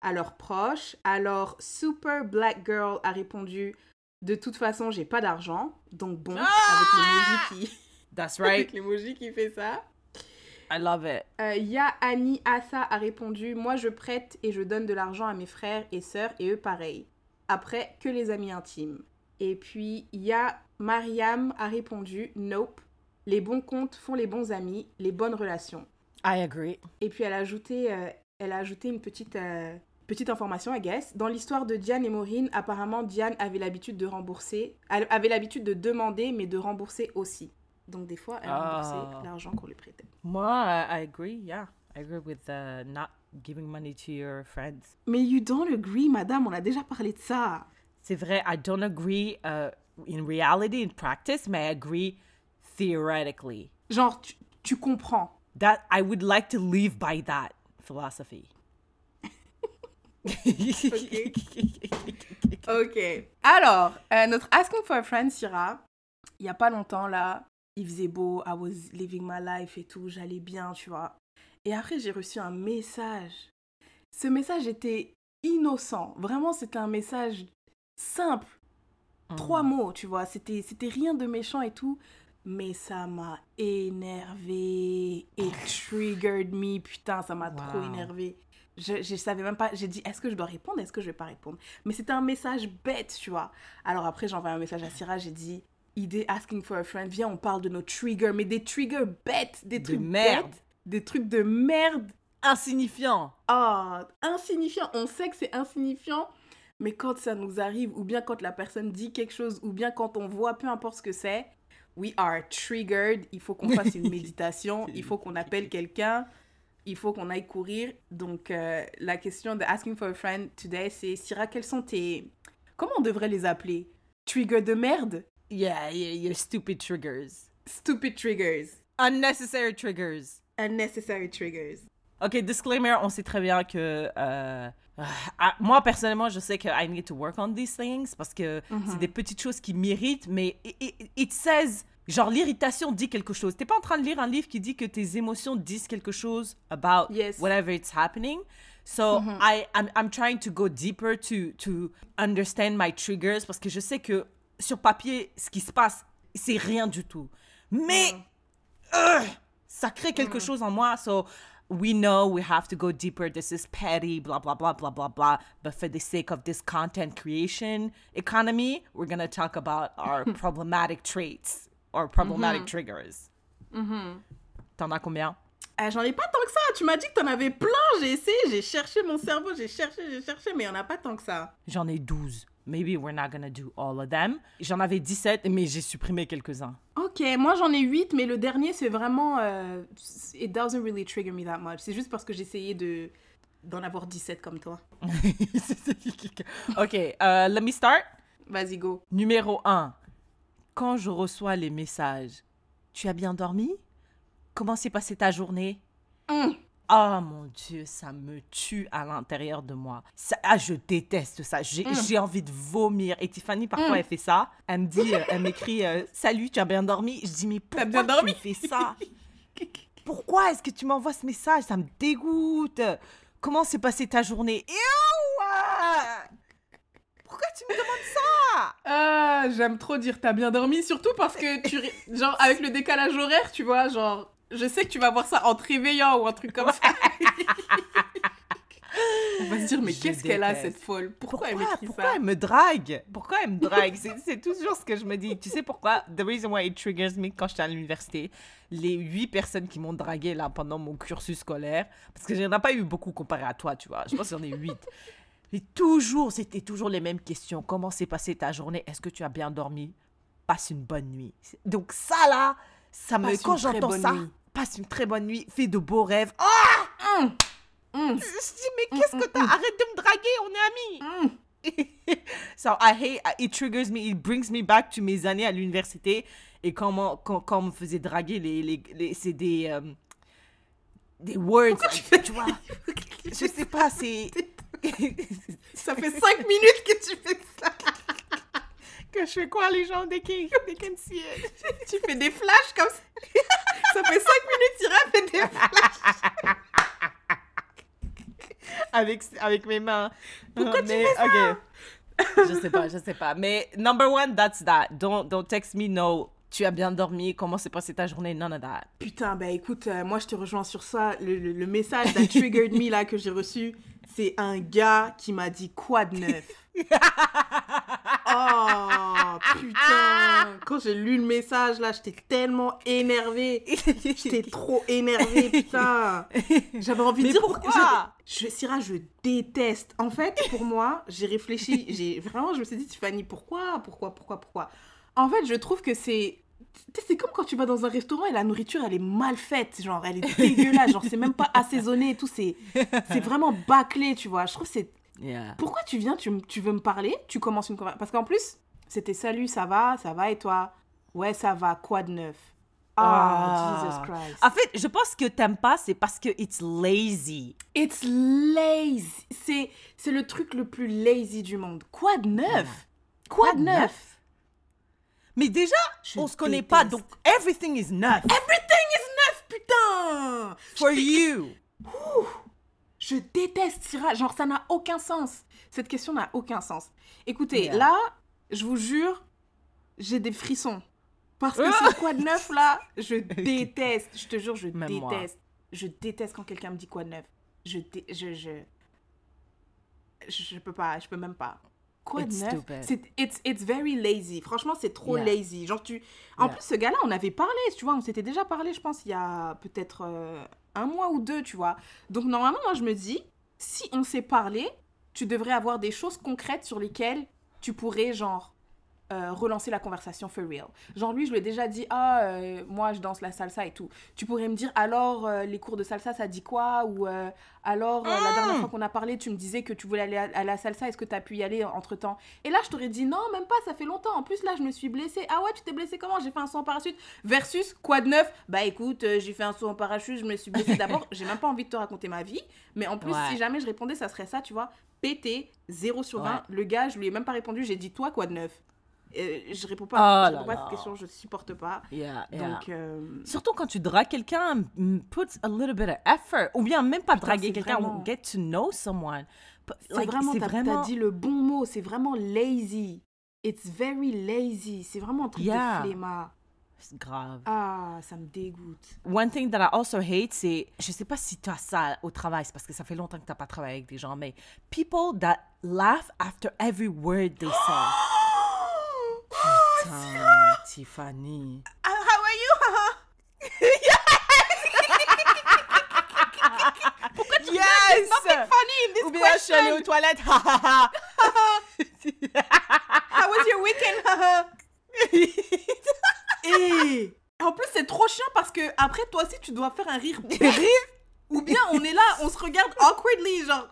à leurs proches. Alors, Super Black Girl a répondu De toute façon, j'ai pas d'argent, donc bon, avec l'emoji qui, That's avec right. l'emoji qui fait ça. I love it. Euh, Ya Annie Assa a répondu Moi je prête et je donne de l'argent à mes frères et sœurs et eux pareil. Après, que les amis intimes. Et puis Ya Mariam a répondu Nope. Les bons comptes font les bons amis, les bonnes relations. I agree. Et puis elle a ajouté, euh, elle a ajouté une petite, euh, petite information, I guess. Dans l'histoire de Diane et Maureen, apparemment Diane avait l'habitude de rembourser, elle avait l'habitude de demander mais de rembourser aussi. Donc des fois, elle remboursait Ah. l'argent qu'on lui prêtait. Moi, I, agree. Yeah, I agree with uh, not giving money to your friends. Mais you don't agree, madame, on a déjà parlé de ça. C'est vrai, I don't agree uh, in reality, in practice, mais I agree theoretically. Genre, tu, tu comprends. That I would like to live by that philosophy. Ok. Alors, euh, notre Asking for a Friend, Syrah, il y a pas longtemps, là, il faisait beau, I was living my life et tout, j'allais bien, tu vois. Et après, j'ai reçu un message. Ce message était innocent. Vraiment, c'était un message simple. Trois mots, tu vois. C'était, c'était rien de méchant et tout. Mais ça m'a énervé et triggered me. Putain, ça m'a trop énervé. Je, je savais même pas. J'ai dit, est-ce que je dois répondre Est-ce que je vais pas répondre? Mais c'était un message bête, tu vois. Alors après, j'ai envoyé un message à Syrah. J'ai dit, idée asking for a friend. Viens, on parle de nos triggers. Mais des triggers bêtes. Des De trucs merde. bêtes, Des trucs de merde. Insignifiant. Ah, insignifiant. On sait que c'est insignifiant, mais quand ça nous arrive, ou bien quand la personne dit quelque chose, ou bien quand on voit, peu importe ce que c'est, we are triggered. Il faut qu'on fasse une méditation, il faut qu'on appelle quelqu'un, il faut qu'on aille courir. Donc, euh, la question de Asking for a Friend today, c'est Syrah, quels sont tes. Comment on devrait les appeler? Trigger de merde? Yeah, yeah, your stupid triggers. Stupid triggers. Unnecessary triggers. Unnecessary triggers. Ok, disclaimer, on sait très bien que euh, ah, moi personnellement, je sais que I need to work on these things parce que c'est des petites choses qui m'irritent, mais it, it- it says genre l'irritation dit quelque chose. T'es pas en train de lire un livre qui dit que tes émotions disent quelque chose about Yes. whatever it's happening? So I I'm, I'm trying to go deeper to to understand my triggers parce que je sais que sur papier ce qui se passe c'est rien du tout. Mais ça crée quelque chose en moi. So we know we have to go deeper. This is petty, blah, blah, blah, blah, blah, blah. But for the sake of this content creation economy, we're going to talk about our problematic traits or problematic triggers. T'en as combien? Ah, J'en ai pas tant que ça. Tu m'as dit que t'en avais plein. J'ai essayé, j'ai cherché mon cerveau, j'ai cherché, j'ai cherché, mais il y en a pas tant que ça. J'en ai 12. Maybe we're not to do all of them. J'en avais 17, mais j'ai supprimé quelques-uns. Ok, moi j'en ai 8, mais le dernier c'est vraiment. euh, it doesn't really trigger me that much. C'est juste parce que j'essayais de. d'en avoir 17 comme toi. ok, euh, let me start. Vas-y, go. Numéro 1. Quand je reçois les messages, tu as bien dormi? Comment s'est passée ta journée? Hum. Oh mon Dieu, ça me tue à l'intérieur de moi. Ça, ah, je déteste ça. J'ai j'ai envie de vomir. Et Tiffany, parfois, Mm. elle fait ça. Elle me dit, euh, elle m'écrit euh, Salut, tu as bien dormi Je dis Mais pourquoi bien dormi? tu me fais ça? Pourquoi est-ce que tu m'envoies ce message? Ça me dégoûte. Comment s'est passée ta journée? Ew Pourquoi tu me demandes ça? Ah, j'aime trop dire t'as bien dormi, surtout parce que tu. Genre, avec le décalage horaire, tu vois, genre. Je sais que tu vas voir ça en te réveillant ou un truc comme ça. On va se dire, mais qu'est-ce qu'elle a, cette folle? Pourquoi, Pourquoi, elle m'écrit pourquoi ça elle me drague? Pourquoi elle me drague? C'est c'est toujours ce que je me dis. Tu sais pourquoi? The reason why it triggers me quand j'étais à l'université, les huit personnes qui m'ont dragué là pendant mon cursus scolaire, parce que j'en ai pas eu beaucoup comparé à toi, tu vois. Je pense qu'il y en a huit. Mais toujours, c'était toujours les mêmes questions. Comment s'est passée ta journée? Est-ce que tu as bien dormi? Passe une bonne nuit. Donc ça là, ça me quand j'entends ça, nuit. passe une très bonne nuit, fais de beaux rêves. Ah Hum, hum, Je dis mais qu'est-ce que t'as? Arrête de me draguer, on est amis. hum. so I hate it triggers me, it brings me back to mes années à l'université et quand, on- quand, quand on me faisait draguer les, les, les- c'est des euh, des words tu vois je sais pas c'est Ça fait 5 minutes que tu fais ça. que je fais quoi les gens they can see it. Tu fais des flashs comme ça. Ça fait 5 minutes, Ira fait des flashs. avec avec mes mains Pourquoi Euh, tu mais, fais ça? ok. je sais pas je sais pas mais number one that's that don't don't text me no tu as bien dormi comment s'est passée ta journée none of that. Putain, bah écoute, euh, moi je te rejoins sur ça. Le, le- le message that triggered me là que j'ai reçu, c'est un gars qui m'a dit quoi de neuf? Oh putain. Quand j'ai lu le message là, j'étais tellement énervée. J'étais trop énervée, putain. J'avais envie de dire pourquoi? je, je, Syrah, je déteste. En fait, pour moi, j'ai réfléchi, j'ai vraiment, je me suis dit, Tiffany, pourquoi, pourquoi, pourquoi, pourquoi? En fait, je trouve que c'est, c'est comme quand tu vas dans un restaurant et la nourriture, elle est mal faite, genre, elle est dégueulasse, genre, c'est même pas assaisonné et tout, c'est, c'est vraiment bâclé, tu vois. Je trouve que c'est, yeah. Pourquoi tu viens, tu, veux me parler, tu commences une conversation, parce qu'en plus, c'était salut, ça va, ça va et toi? Ouais, ça va, quoi de neuf? Ah, Jesus Christ. En fait, je pense que t'aimes pas, c'est parce que it's lazy. It's lazy. C'est, c'est le truc le plus lazy du monde. Quoi de neuf? Quoi de neuf? Mais déjà, Je on se connaît pas, donc everything is neuf Everything is neuf, putain for you. Je déteste Syrah. Genre, ça n'a aucun sens. Cette question n'a aucun sens. Écoutez, Yeah. là, je vous jure, j'ai des frissons. Parce que c'est quoi de neuf, là? Je déteste. Je te jure, je Même moi. déteste. Je déteste quand quelqu'un me dit quoi de neuf. Je, dé- je, je... je... Je peux pas, je peux même pas. Quoi It's de neuf. C'est it's, it's very lazy. Franchement, c'est trop Yeah. lazy. Genre, tu... En Yeah. plus, ce gars-là, on avait parlé, tu vois. On s'était déjà parlé, je pense, il y a peut-être euh, un mois ou deux, tu vois. Donc, normalement, moi, je me dis, si on s'est parlé, tu devrais avoir des choses concrètes sur lesquelles tu pourrais, genre, euh, relancer la conversation for real. Genre, lui, je lui ai déjà dit, ah, euh, moi, je danse la salsa et tout. Tu pourrais me dire, alors, euh, les cours de salsa, ça dit quoi? Ou alors, la dernière fois qu'on a parlé, tu me disais que tu voulais aller à, à la salsa, est-ce que tu as pu y aller entre temps Et là, je t'aurais dit, non, même pas, ça fait longtemps. En plus, là, je me suis blessée. Ah ouais, tu t'es blessée comment? J'ai fait un saut en parachute. Versus, quoi de neuf? Bah écoute, j'ai fait un saut en parachute, je me suis blessée d'abord. j'ai même pas envie de te raconter ma vie. Mais en plus, Ouais. si jamais je répondais, ça serait ça, tu vois. PT, 0 sur 20. Ouais. Le gars, je lui ai même pas répondu, j'ai dit, toi, quoi de neuf? Euh, Je réponds pas, Oh je là réponds pas à cette question, je supporte pas. Yeah, yeah. Donc, euh, Surtout quand tu dragues quelqu'un, mm, put a little bit of effort. Ou bien même pas draguer c'est quelqu'un, vraiment- get to know someone. C'est like, vraiment, t'as vraiment... t'as dit le bon mot, c'est vraiment lazy. It's very lazy. C'est vraiment un truc Yeah. de flemmard. C'est grave. Ah, ça me dégoûte. One thing that I also hate, c'est, je sais pas si tu as ça au travail, c'est parce que ça fait longtemps que tu n'as pas travaillé avec des gens, mais people that laugh after every word they say. Putain, Tiffany. Ah, how are you? Yes! Funny in this Ou bien je suis allée aux toilettes. How was your weekend? Et en plus, c'est trop chiant parce que après, toi aussi, tu dois faire un rire. Rire? Ou bien on est là, on se regarde awkwardly, genre.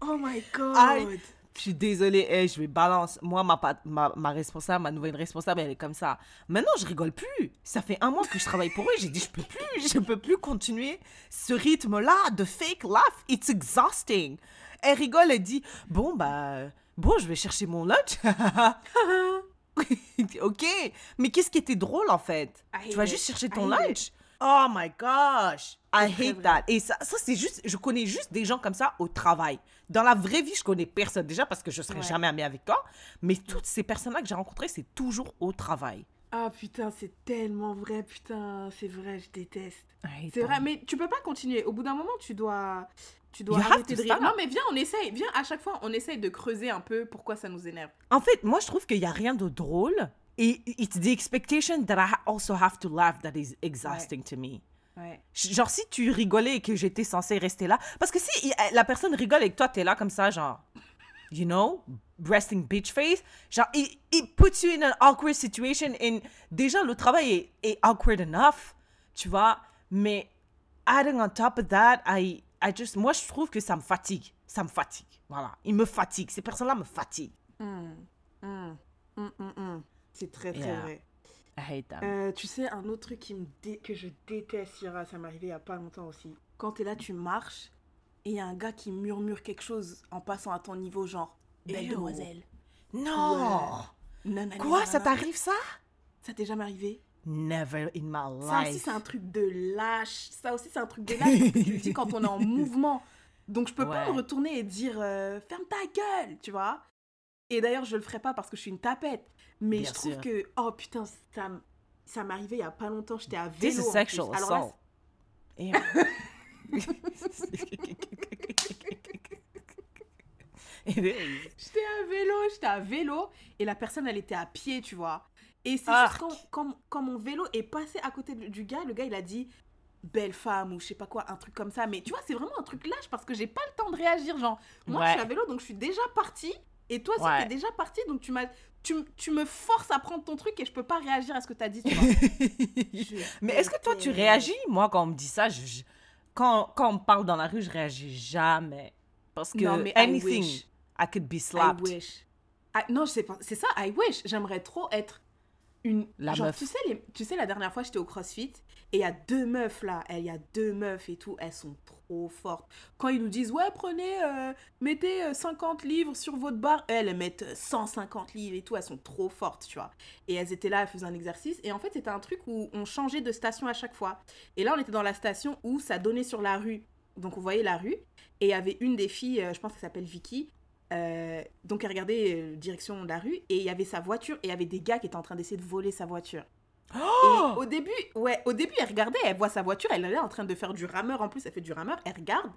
Oh my god. Je suis désolée, hey, je vais balance. Moi, ma, pat- ma, ma responsable, ma nouvelle responsable, elle est comme ça. Maintenant, je rigole plus. Ça fait un mois que je travaille pour eux. J'ai dit, je peux plus, je peux plus continuer ce rythme-là de fake laugh. It's exhausting. Elle rigole, elle dit, bon, bah, bon, je vais chercher mon lunch. ok, mais qu'est-ce qui était drôle en fait? I Tu vas juste chercher I ton hate lunch. Oh my gosh, I hate that. Et ça, ça c'est juste, je connais juste des gens comme ça au travail. Dans la vraie vie, je connais personne déjà parce que je serais Ouais. jamais amie avec toi. Mais toutes ces personnes-là que j'ai rencontrées, c'est toujours au travail. Ah putain, c'est tellement vrai, putain, c'est vrai, je déteste. C'est vrai, mais tu peux pas continuer. Au bout d'un moment, tu dois, tu dois arrêter de rire. Non, mais viens, on essaye. Viens, à chaque fois, on essaye de creuser un peu pourquoi ça nous énerve. En fait, moi, je trouve qu'il n'y a rien de drôle. Et it's the expectation that I also have to laugh that is exhausting to me. Ouais. Genre, si tu rigolais et que j'étais censée rester là. Parce que si la personne rigole et que toi, t'es là comme ça, genre, you know, resting bitch face, genre, it, it puts you in an awkward situation. And déjà, le travail est, est awkward enough, tu vois. Mais adding on top of that, I, I just, moi, je trouve que ça me fatigue. Ça me fatigue. Voilà. Il me fatigue. Ces personnes-là me fatiguent. Hum, hum, hum. C'est très, très Yeah. vrai. I hate that. Euh, tu sais, un autre truc qui me dé- que je déteste, Ira, ça m'est arrivé il y a pas longtemps aussi. Quand t'es là, tu marches et il y a un gars qui murmure quelque chose en passant à ton niveau, genre Belle demoiselle. non! Quoi, ça t'arrive ça? Ça t'est jamais arrivé? Never in my life. Ça aussi, c'est un truc de lâche. Ça aussi, c'est un truc de lâche tu le dis quand on est en mouvement. Donc, je peux pas me retourner et dire euh, ferme ta gueule, tu vois. Et d'ailleurs, je le ferai pas parce que je suis une tapette. Mais Bien je trouve sûr. que, oh putain, ça, ça m'est arrivé il y a pas longtemps. J'étais à vélo. This is sexual Alors là, assault. Is. J'étais à vélo, j'étais à vélo et la personne elle était à pied, tu vois. Et c'est quand, quand, quand mon vélo est passé à côté du gars, le gars il a dit belle femme ou je sais pas quoi, un truc comme ça. Mais tu vois, c'est vraiment un truc lâche parce que j'ai pas le temps de réagir. Genre, moi je suis à vélo donc je suis déjà partie et toi Ouais. t'es déjà partie donc tu, m'as, tu, tu me forces à prendre ton truc et je peux pas réagir à ce que t'as dit, tu vois. Je Mais est-ce que toi, tu réagis? Moi, quand on me dit ça, je- je- quand, quand on me parle dans la rue, je réagis jamais. Parce que Non, mais I anything, wish. I could be I slapped. wish. Non, je sais pas. C'est ça, I wish. J'aimerais trop être une. La genre, meuf. Tu sais, les- tu sais, la dernière fois, j'étais au CrossFit et il y a deux meufs là. Il y a deux meufs et tout. Elles sont trop fortes. Quand ils nous disent, ouais, prenez, euh, mettez euh, 50 livres sur votre barre, elles, elles mettent euh, 150 livres et tout. Elles sont trop fortes, tu vois. Et elles étaient là, elles faisaient un exercice. Et en fait, c'était un truc où on changeait de station à chaque fois. Et là, on était dans la station où ça donnait sur la rue. Donc, on voyait la rue. Et il y avait une des filles, euh, je pense qu'elle s'appelle Vicky. Euh, donc, elle regardait euh, direction de la rue. Et il y avait sa voiture. Et il y avait des gars qui étaient en train d'essayer de voler sa voiture. Oh! Et au début, ouais, au début, elle regardait, elle voit sa voiture, elle est là en train de faire du rameur. En plus, elle fait du rameur. Elle regarde.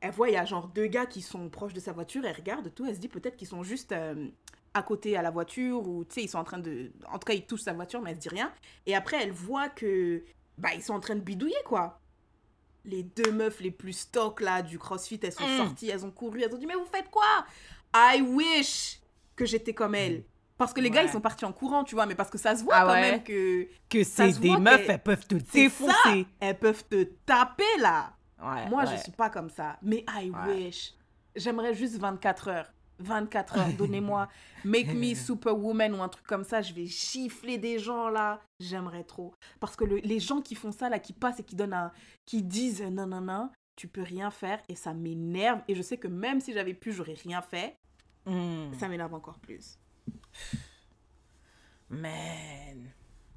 Elle voit, il y a genre deux gars qui sont proches de sa voiture. Elle regarde tout. Elle se dit peut-être qu'ils sont juste euh, à côté à la voiture ou tu sais, ils sont en train de. En tout cas, ils touchent sa voiture, mais elle se dit rien. Et après, elle voit que. Bah, ils sont en train de bidouiller, quoi. Les deux meufs les plus stock là du CrossFit, elles sont Mm. sorties, elles ont couru, elles ont dit Mais vous faites quoi? I wish que j'étais comme elle. Parce que les gars, ils sont partis en courant, tu vois, mais parce que ça se voit Ah quand ouais? même que Que c'est des meufs, elles peuvent te c'est ça. défoncer. Elles peuvent te taper là. Ouais, Moi, ouais. je suis pas comme ça. Mais I Ouais. wish. J'aimerais juste 24 heures. 24 heures, donnez-moi Make Me Superwoman ou un truc comme ça. Je vais gifler des gens là. J'aimerais trop. Parce que le- les gens qui font ça là, qui passent et qui donnent un. qui disent non, non, non, tu peux rien faire et ça m'énerve. Et je sais que même si j'avais pu, j'aurais rien fait. Mm. Ça m'énerve encore plus. Man.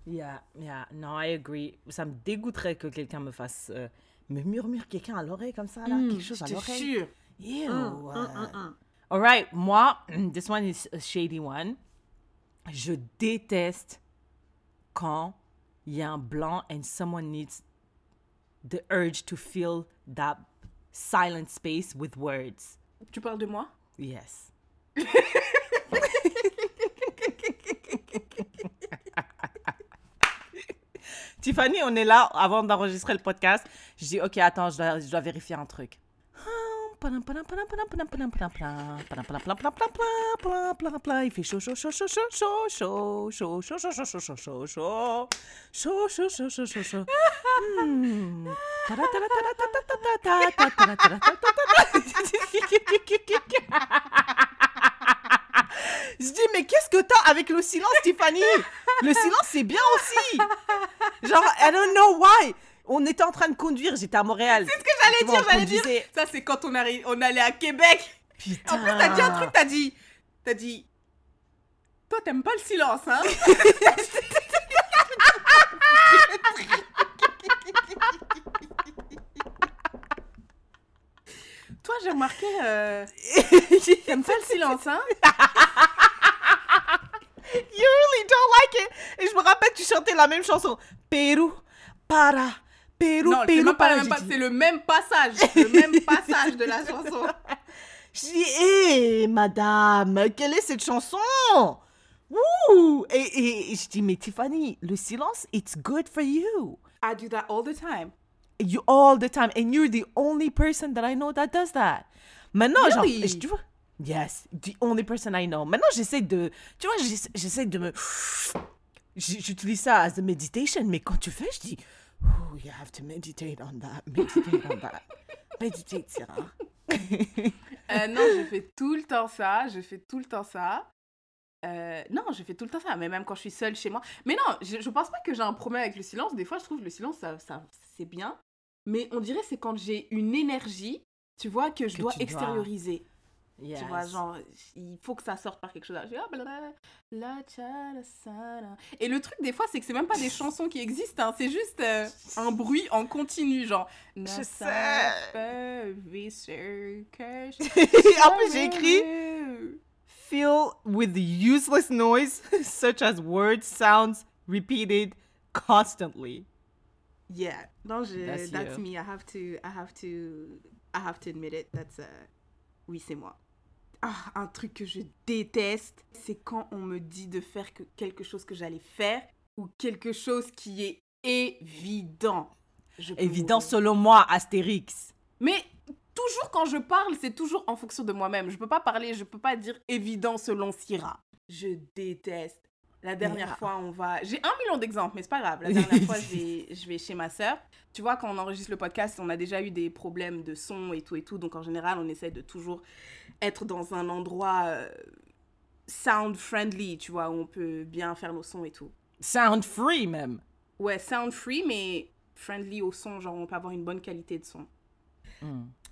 Yeah, yeah. Non, I agree. Ça me dégoûterait que quelqu'un me fasse. euh, me murmure quelqu'un à l'oreille comme ça, là. Mm, quelque chose je à te l'oreille. jure. Ew. Mm, All right, moi, this one is a shady one. Je déteste quand il y a un blanc and someone needs the urge to fill that silent space with words. Tu parles de moi? Yes. Tiffany, on est là avant d'enregistrer le podcast. Je dis, OK, attends, je dois, je dois vérifier un truc. Il fait chaud, chaud, chaud, chaud, chaud, chaud, chaud, chaud, chaud, chaud, chaud, chaud, chaud, chaud, chaud, chaud, chaud, chaud, chaud, chaud. Hmm. Je dis, mais qu'est-ce que t'as avec le silence, Tiffany Le silence, c'est bien aussi. Genre, I don't know why. On était en train de conduire, j'étais à Montréal. C'est ce que j'allais dire, j'allais dire. Ça, c'est quand on, arri- on allait à Québec. Putain. En plus, t'as dit un truc, t'as dit. T'as dit. Toi, t'aimes pas le silence, hein? Toi, j'ai remarqué. Euh... T'aimes pas le silence, hein? You really don't like it. Et je me rappelle, tu chantais la même chanson. Pérou, para, Pérou, Non, Pérou, c'est le même passage. Le même passage de la chanson. Je dis, hé, madame, quelle est cette chanson? Wouh et, et, et je dis, mais Tiffany, le silence, it's good for you. I do that all the time. You all the time. And you're the only person that I know that does that. Maintenant, Really? genre, je- tu vois, yes, the only person I know. Maintenant, j'essaie de, tu vois, j'essa- j'essaie de me, j'utilise ça as a meditation, mais quand tu fais, je dis, oh, you have to meditate on that, meditate on that. Meditate, Sarah. Euh, non, je fais tout le temps ça. Je fais tout le temps ça. Euh, non, je fais tout le temps ça, mais même quand je suis seule chez moi. Mais non, je, je pense pas que j'ai un problème avec le silence. Des fois, je trouve le silence, ça, ça, c'est bien. Mais on dirait c'est quand j'ai une énergie, tu vois, que je Que dois- extérioriser. Yes. Tu vois, genre, il faut que ça sorte par quelque chose. Je dis, ah, blablabla, la cha, la sa, la. Et le truc, des fois, c'est que c'est même pas des chansons qui existent, hein, c'est juste euh, un bruit en continu, genre. Je sais. En plus, j'ai écrit fill with useless noise such as words, sounds repeated constantly. Yeah. Non, je, That's me. I have to, I have to, I have to admit it. That's, uh, oui, c'est moi. Ah, un truc que je déteste, c'est quand on me dit de faire que quelque chose que j'allais faire ou quelque chose qui est évident. Je Évident mourir. selon moi, Astérix. Mais toujours quand je parle, c'est toujours en fonction de moi-même. Je peux pas parler, je peux pas dire évident selon Syrah. Je déteste. La dernière Yeah. fois, on va. J'ai un million d'exemples, mais c'est pas grave. La dernière fois, je vais, chez ma sœur. Tu vois, quand on enregistre le podcast, on a déjà eu des problèmes de son et tout et tout. Donc, en général, on essaie de toujours être dans un endroit euh, sound friendly, tu vois, où on peut bien faire nos sons et tout. Sound free même. Ouais, sound free, mais friendly au son, genre on peut avoir une bonne qualité de son.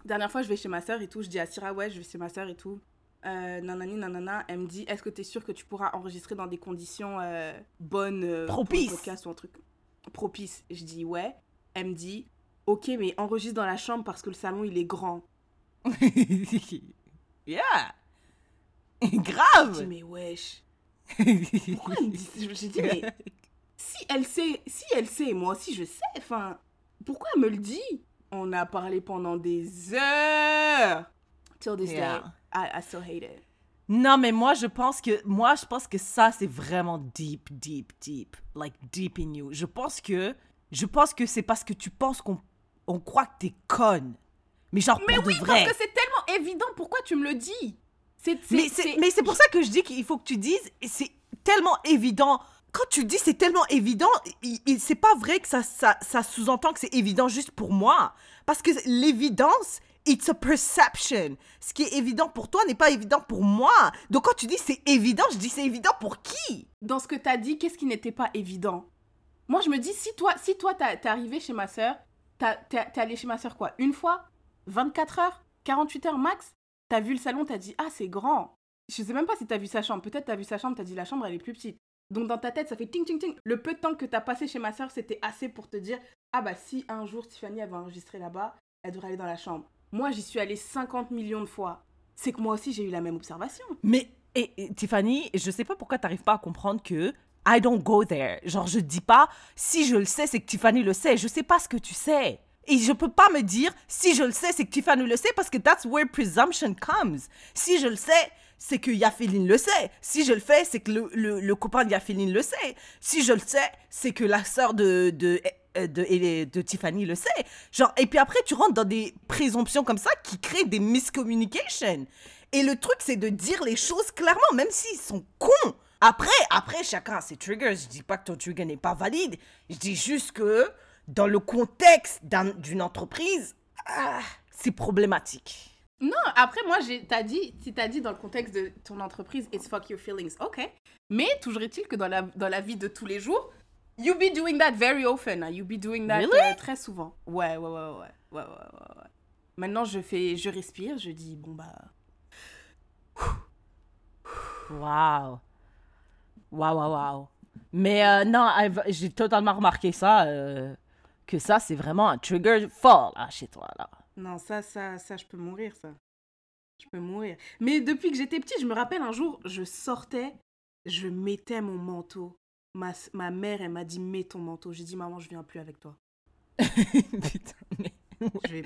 Dernière fois, je vais chez ma soeur et tout, je dis à Syrah, ouais, je vais chez ma soeur et tout. Euh, nanani, nanana, elle me dit, est-ce que tu es sûr que tu pourras enregistrer dans des conditions euh, bonnes euh, Propices. podcast ou un truc propice? Je dis, ouais. Elle me dit, ok, mais enregistre dans la chambre parce que le salon, il est grand. yeah. Je dis, Grave. mais wesh. Pourquoi elle me dit ça? J'ai dit, mais si elle sait, si elle sait, moi aussi je sais, enfin, pourquoi elle me le dit? On a parlé pendant des heures. Till this Yeah. day, I, I still hate it. Non, mais moi, je pense que moi, je pense que ça, c'est vraiment deep, deep, deep, like deep in you. Je pense que, je pense que c'est parce que tu penses qu'on, on croit que t'es conne. Mais genre Mais pour oui, de vrai. parce que c'est tellement évident, pourquoi tu me le dis? C'est Mais c'est, mais c'est pour ça que je dis qu'il faut que tu dises, et c'est tellement évident. Quand tu dis c'est tellement évident, c'est pas vrai que ça, ça, ça sous-entend que c'est évident juste pour moi. Parce que l'évidence, it's a perception. Ce qui est évident pour toi n'est pas évident pour moi. Donc quand tu dis c'est évident, je dis c'est évident pour qui? Dans ce que t'as dit, qu'est-ce qui n'était pas évident? Moi, je me dis, si toi, si toi, t'es arrivé chez ma soeur, t'es allé chez ma soeur quoi? Une fois? 24 heures? 48 heures max? T'as vu le salon, t'as dit, ah, c'est grand. Je sais même pas si t'as vu sa chambre. Peut-être t'as vu sa chambre, t'as dit, la chambre, elle est plus petite. Donc dans ta tête, ça fait ting ting ting. Le peu de temps que t'as passé chez ma soeur, c'était assez pour te dire, ah bah si un jour Tiffany, elle va enregistrer là-bas, elle devrait aller dans la chambre. Moi, j'y suis allée 50 millions de fois. C'est que moi aussi, j'ai eu la même observation. Mais Tiffany, je sais pas pourquoi t'arrives pas à comprendre que I don't go there. Genre je dis pas si je le sais, c'est que Tiffany le sait. Je sais pas ce que tu sais. Et je peux pas me dire si je le sais, c'est que Tiffany le sait parce que that's where presumption comes. Si je le sais, c'est que Yafeline le sait. Si je le fais, c'est que le, le, le copain de Yafeline le sait. Si je le sais, c'est que la sœur de, de de, et de Tiffany le sait. Genre, et puis après, tu rentres dans des présomptions comme ça qui créent des miscommunications. Et le truc, c'est de dire les choses clairement, même s'ils sont cons. Après, après, chacun a ses triggers. Je dis pas que ton trigger n'est pas valide. Je dis juste que dans le contexte d'un- d'une entreprise, ah, c'est problématique. Non, après, moi, t'as dit, si t'as dit dans le contexte de ton entreprise, it's fuck your feelings, ok. Mais toujours est-il que dans la, dans la vie de tous les jours, You be doing that very often. Hein. You be doing that euh, très souvent. Ouais, ouais, ouais, ouais, ouais, ouais, ouais, Maintenant, je fais, je respire, je dis bon bah. Wow. Waouh, waouh, waouh. Mais euh, non, j'ai totalement remarqué ça. Euh, que ça, c'est vraiment un trigger fort là chez toi là. Non, ça, ça, ça, je peux mourir ça. Je peux mourir. Mais depuis que j'étais petite, je me rappelle un jour, je sortais, je mettais mon manteau Ma, ma mère, elle m'a dit, mets ton manteau. J'ai dit, maman, je viens plus avec toi. Putain, mais-.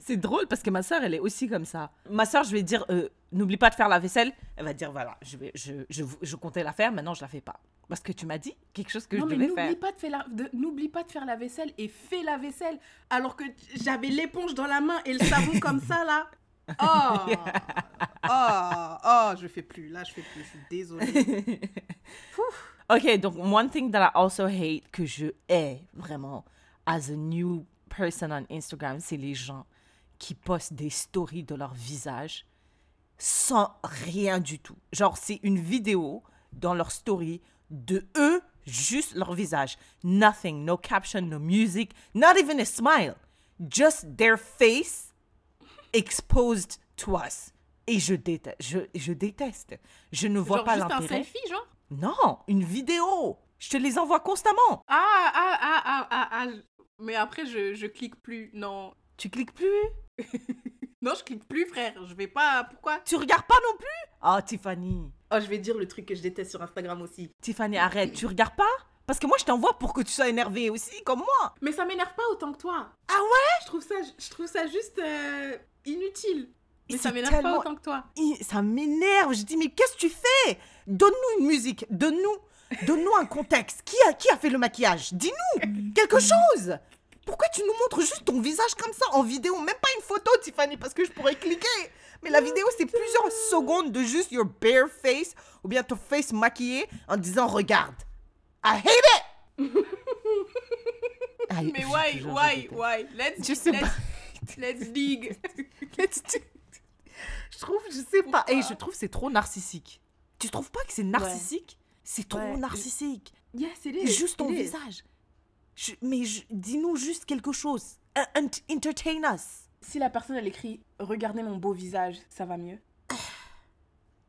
C'est drôle parce que ma soeur, elle est aussi comme ça. Ma soeur, je vais dire, euh, n'oublie pas de faire la vaisselle. Elle va dire, voilà, je, vais, je, je, je comptais la faire, maintenant je la fais pas. Parce que tu m'as dit quelque chose que non, je devais faire. pas, de faire la- n'oublie pas de faire la vaisselle et fais la vaisselle. Alors que j'avais l'éponge dans la main et le savon comme ça, là. Oh, oh, oh, je fais plus. Là, je fais plus. Je suis désolée. Ok, donc one thing that I also hate, que je hais vraiment, as a new person on Instagram, c'est les gens qui postent des stories de leur visage sans rien du tout. Genre, c'est une vidéo dans leur story de eux, juste leur visage. Nothing, no caption, no music, not even a smile. Just their face exposed to us. Et je déteste. Je, je déteste. Je ne vois genre pas juste un l'intérêt. selfie, genre? Non, une vidéo. Je te les envoie constamment. Ah, ah, ah, ah, ah, ah. je- Mais après, je, je clique plus. Non. Tu cliques plus? Non, je clique plus, frère. Je vais pas. Pourquoi? Tu regardes pas non plus? Ah, Tiffany. Oh, je vais dire le truc que je déteste sur Instagram aussi. Tiffany, arrête. Tu regardes pas? Parce que moi, je t'envoie pour que tu sois énervée aussi, comme moi. Mais ça m'énerve pas autant que toi. Ah ouais? Je trouve ça, je trouve ça juste euh, inutile. Mais ça m'énerve tellement- pas autant que toi. Ça m'énerve. Je dis, mais qu'est-ce que tu fais? Donne-nous une musique. Donne-nous donne-nous un contexte. Qui a, qui a fait le maquillage? Dis-nous quelque chose. Pourquoi tu nous montres juste ton visage comme ça en vidéo? Même pas une photo, Tiffany, parce que je pourrais cliquer. Mais la vidéo, c'est plusieurs secondes de juste your bare face ou bien ton face maquillé en disant regarde. I hate it. Aïe, Mais je why, why, why? Let's, Je sais let's, pas. let's dig. Let's do- je trouve, je sais pas. Et je trouve c'est trop narcissique. Tu trouves pas que c'est narcissique? C'est trop Ouais. narcissique. Yes, it C'est is. juste ton it visage. Je- mais dis-nous juste quelque chose. Entertain us. Si la personne elle écrit Regardez mon beau visage, ça va mieux?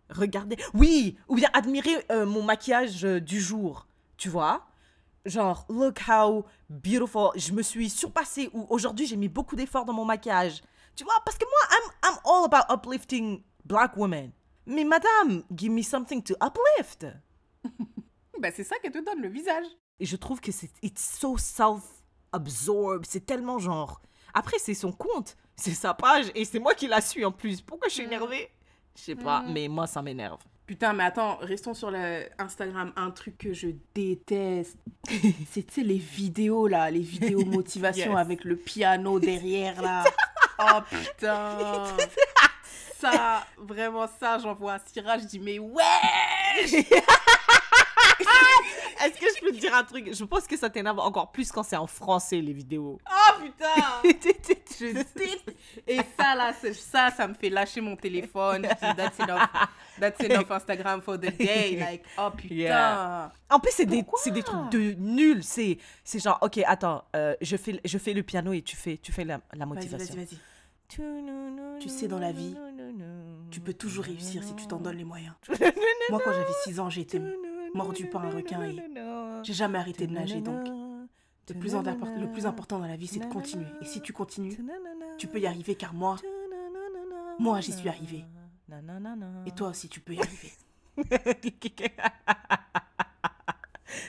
Regardez. Oui, ou bien admirer euh, mon maquillage euh, du jour. Tu vois? Genre, look how beautiful. Je me suis surpassée. Ou aujourd'hui, j'ai mis beaucoup d'efforts dans mon maquillage. Tu vois Parce que moi, I'm, I'm all about uplifting black women. Mais madame, give me something to uplift. Bah, c'est ça qu'elle te donne, le visage. Et je trouve que c'est it's so self-absorbed. C'est tellement genre. Après, c'est son compte, c'est sa page et c'est moi qui la suis en plus. Pourquoi je suis énervée? Je sais pas, mais moi ça m'énerve. Putain, mais attends, restons sur le Instagram. Un truc que je déteste, sais, les vidéos là, les vidéos motivation Yes. avec le piano derrière là. Oh putain. Ça, vraiment ça, j'envoie un Syrah, je dis mais ouais Est-ce que je peux te dire un truc? Je pense que ça t'énerve encore plus quand c'est en français les vidéos. Oh putain Je déteste. Et ça là, ça, ça me fait lâcher mon téléphone. Je dis, that's enough. That's enough Instagram for the day. Like, oh putain. Yeah. En plus, c'est des, des trucs de nul. C'est, genre, ok, attends, euh, je, fais, je fais le piano et tu fais, tu fais la, la Vas-y, motivation. vas-y, vas-y. Tu sais, dans la vie, Tu peux toujours réussir si tu t'en donnes les moyens. Moi, quand j'avais 6 ans, j'ai été mordu par un requin et j'ai jamais arrêté de nager. Donc, le plus, import- le plus important dans la vie, c'est de continuer. Et si tu continues, tu peux y arriver car moi, moi, j'y suis arrivée. Et toi aussi, tu peux y arriver.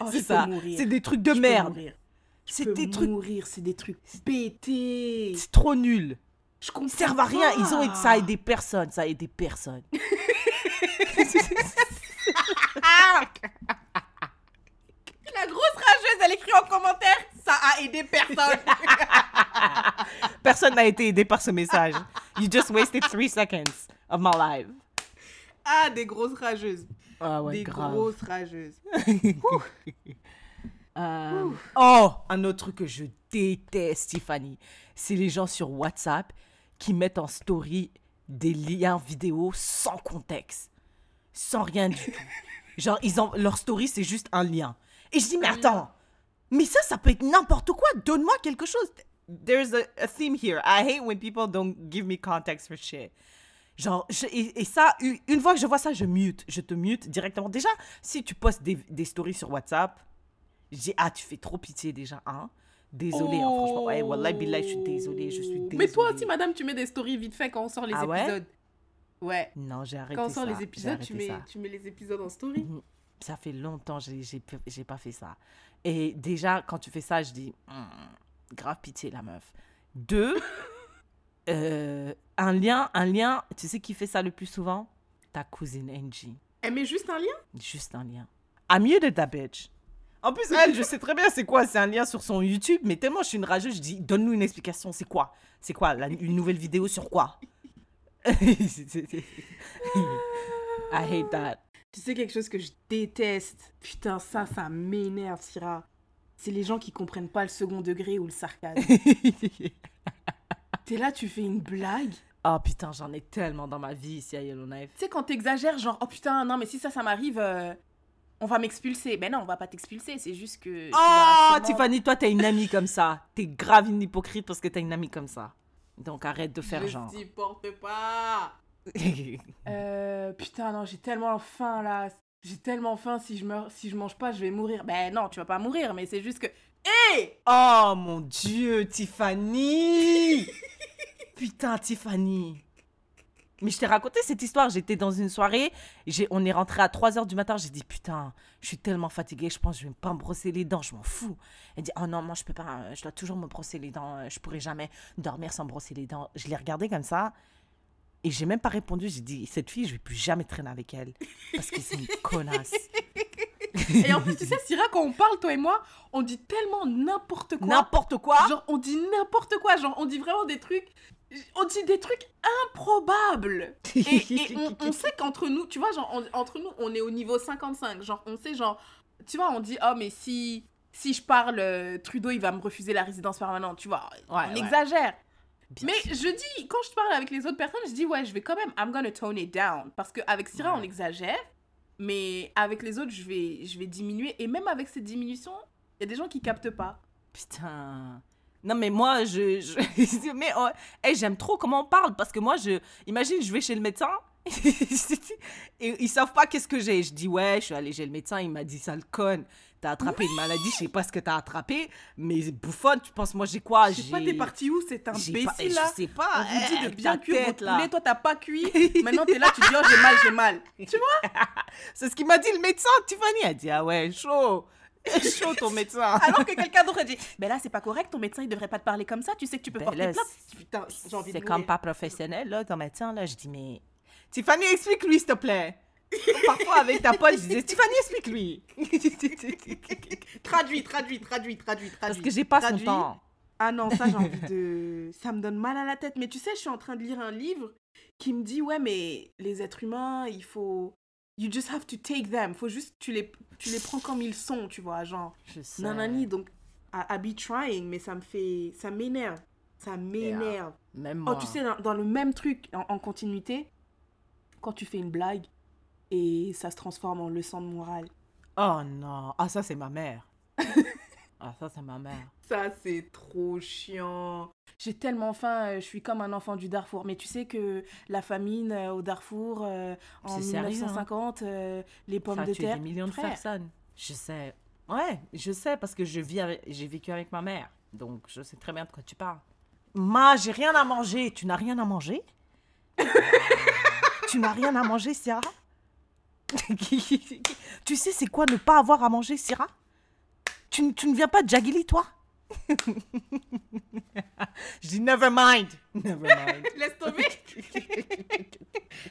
Oh, c'est ça. C'est des trucs de Je merde. C'est des trucs- c'est des trucs pétés. C'est trop nul. Je comprends Ils servent à rien. Ils ont, ça a aidé personne. Ça a aidé personne. La grosse rageuse, elle écrit en commentaire Ça a aidé personne. Personne n'a été aidé par ce message. You just wasted three seconds of my life. ah, des grosses rageuses. Ah ouais, des grave. grosses rageuses. Euh, Oh, un autre truc que je déteste, Tiffany, c'est les gens sur WhatsApp qui mettent en story des liens vidéo sans contexte, sans rien du tout. Genre, ils ont, leur story, c'est juste un lien. Et je dis, mais attends, mais ça, ça peut être n'importe quoi. Donne-moi quelque chose. There's a, a theme here. I hate when people don't give me context for shit. Genre, je- et, et ça, une fois que je vois ça, je mute. Je te mute directement. Déjà, si tu postes des, des stories sur WhatsApp, je dis, ah, tu fais trop pitié déjà, hein. Désolé, hein, franchement. Ouais, Wallah, Billah, je suis désolée, je suis désolée. Mais toi aussi, madame, tu mets des stories vite fait quand on sort les Ah ouais épisodes. Ouais. Non, j'ai arrêté Quand on sort ça. les épisodes, tu mets, ça. tu mets les épisodes en story. Ça fait longtemps j'ai- pas fait ça. Et déjà, quand tu fais ça, je dis, Hmm, grave pitié, la meuf. Deux, euh, un lien, un lien, tu sais qui fait ça le plus souvent? Ta cousine Angie. Elle met juste un lien? Juste un lien. I'm muted that bitch. En plus, elle, je sais très bien c'est quoi. C'est un lien sur son YouTube, mais tellement je suis une rageuse, je dis, donne-nous une explication. C'est quoi? C'est quoi la- Une nouvelle vidéo sur quoi? I hate that. Tu sais quelque chose que je déteste Putain, ça, ça m'énerve, Syrah. C'est les gens qui comprennent pas le second degré ou le sarcasme. T'es là, tu fais une blague? Oh putain, j'en ai tellement dans ma vie ici à Yellowknife. Tu sais, quand t'exagères, genre, oh putain, non, mais si ça, ça m'arrive, euh, on va m'expulser. Ben non, on va pas t'expulser, c'est juste que. Oh, Tiffany, toi, t'as une amie comme ça. T'es grave une hypocrite parce que t'as une amie comme ça. Donc arrête de faire Je genre. supporte pas. Euh, putain, non, j'ai tellement faim là. J'ai tellement faim, si je, meurs, si je mange pas, je vais mourir. Ben non, tu vas pas mourir, mais c'est juste que. Hé oh mon dieu, Tiffany Putain, Tiffany. Mais je t'ai raconté cette histoire. J'étais dans une soirée. On est rentré à 3h du matin. J'ai dit, putain, je suis tellement fatiguée. Je pense que je vais pas me brosser les dents. Je m'en fous. Elle dit, oh non, moi, je peux pas. Je dois toujours me brosser les dents. Je pourrai jamais dormir sans me brosser les dents. Je l'ai regardée comme ça. Et j'ai même pas répondu. J'ai dit, cette fille, je vais plus jamais traîner avec elle. Parce que c'est une connasse. Et en plus, tu sais, Syrah, quand on parle, toi et moi, on dit tellement n'importe quoi. N'importe quoi. Genre, on dit n'importe quoi. Genre, on dit vraiment des trucs. On dit des trucs improbables. Et, et on, on sait qu'entre nous, tu vois, genre, on- entre nous, on est au niveau 55. Genre, on sait, genre, tu vois, on dit, oh, mais si, si je parle, euh, Trudeau, il va me refuser la résidence permanente, tu vois. Ouais, on ouais. exagère. Bien Mais sûr. je dis, quand je parle avec les autres personnes, je dis, ouais, je vais quand même, I'm gonna tone it down. Parce qu'avec Syrah, on exagère. Mais avec les autres, je vais, je vais diminuer. Et même avec cette diminution, il y a des gens qui captent pas. Putain. Non, mais moi, je. je- mais oh, hey, j'aime trop comment on parle parce que moi, je. Imagine, je vais chez le médecin et ils savent pas qu'est-ce que j'ai. Je dis, ouais, je suis allée chez le médecin, il m'a dit, sale conne, t'as attrapé une maladie, je sais pas ce que t'as attrapé, mais bouffonne, tu penses, moi, j'ai quoi? Je sais pas, t'es parti où? Cet j'ai pas- imbécile là Je sais pas. On vous dit de avec bien cuire votre poulet, toi t'as pas cuit. Maintenant t'es là, tu dis, oh j'ai mal, j'ai mal. Tu vois? C'est ce qu'il m'a dit le médecin, Tiffany. Elle dit, ah ouais, chaud. Chaud ton médecin. Alors que quelqu'un d'autre dit, ben là c'est pas correct, ton médecin il devrait pas te parler comme ça, tu sais que tu peux Ben porter là, plainte. Putain, j'ai envie de C'est comme pas professionnel, là, ton médecin, là. Je dis, mais. Tiffany, explique-lui, s'il te plaît. Parfois, avec ta pote, je disais, Tiffany, explique-lui. Traduit, traduit, traduit, traduit, traduit. Parce que j'ai pas son traduit. temps. Ah non, ça j'ai envie de... Ça me donne mal à la tête. Mais tu sais, je suis en train de lire un livre qui me dit, ouais, mais les êtres humains, il faut... You just have to take them. Faut juste... Tu les, tu les prends comme ils sont, tu vois, genre... Je sais. Nanani, donc... I, I be trying, mais ça me fait... Ça m'énerve. Ça m'énerve. Même Oh, moi. tu sais, dans, dans le même truc, en, en continuité, quand tu fais une blague et ça se transforme en leçon de morale. Oh non. Ah, ça, c'est ma mère. ah, ça, c'est ma mère. Ça, c'est trop chiant. J'ai tellement faim, euh, je suis comme un enfant du Darfour. Mais tu sais que la famine euh, au Darfour, euh, en C'est sérieux, hein. 1950, euh, les pommes Ça a de tué terre. des millions de frère, personnes. Je sais. Ouais, je sais parce que je vis avec... j'ai vécu avec ma mère. Donc, je sais très bien de quoi tu parles. Ma, j'ai rien à manger. Tu n'as rien à manger? Tu n'as rien à manger, Syrah? Tu sais, c'est quoi ne pas avoir à manger, Syrah? Tu, tu ne viens pas de Jagili, toi? Je dis, never mind. Never mind. Laisse tomber.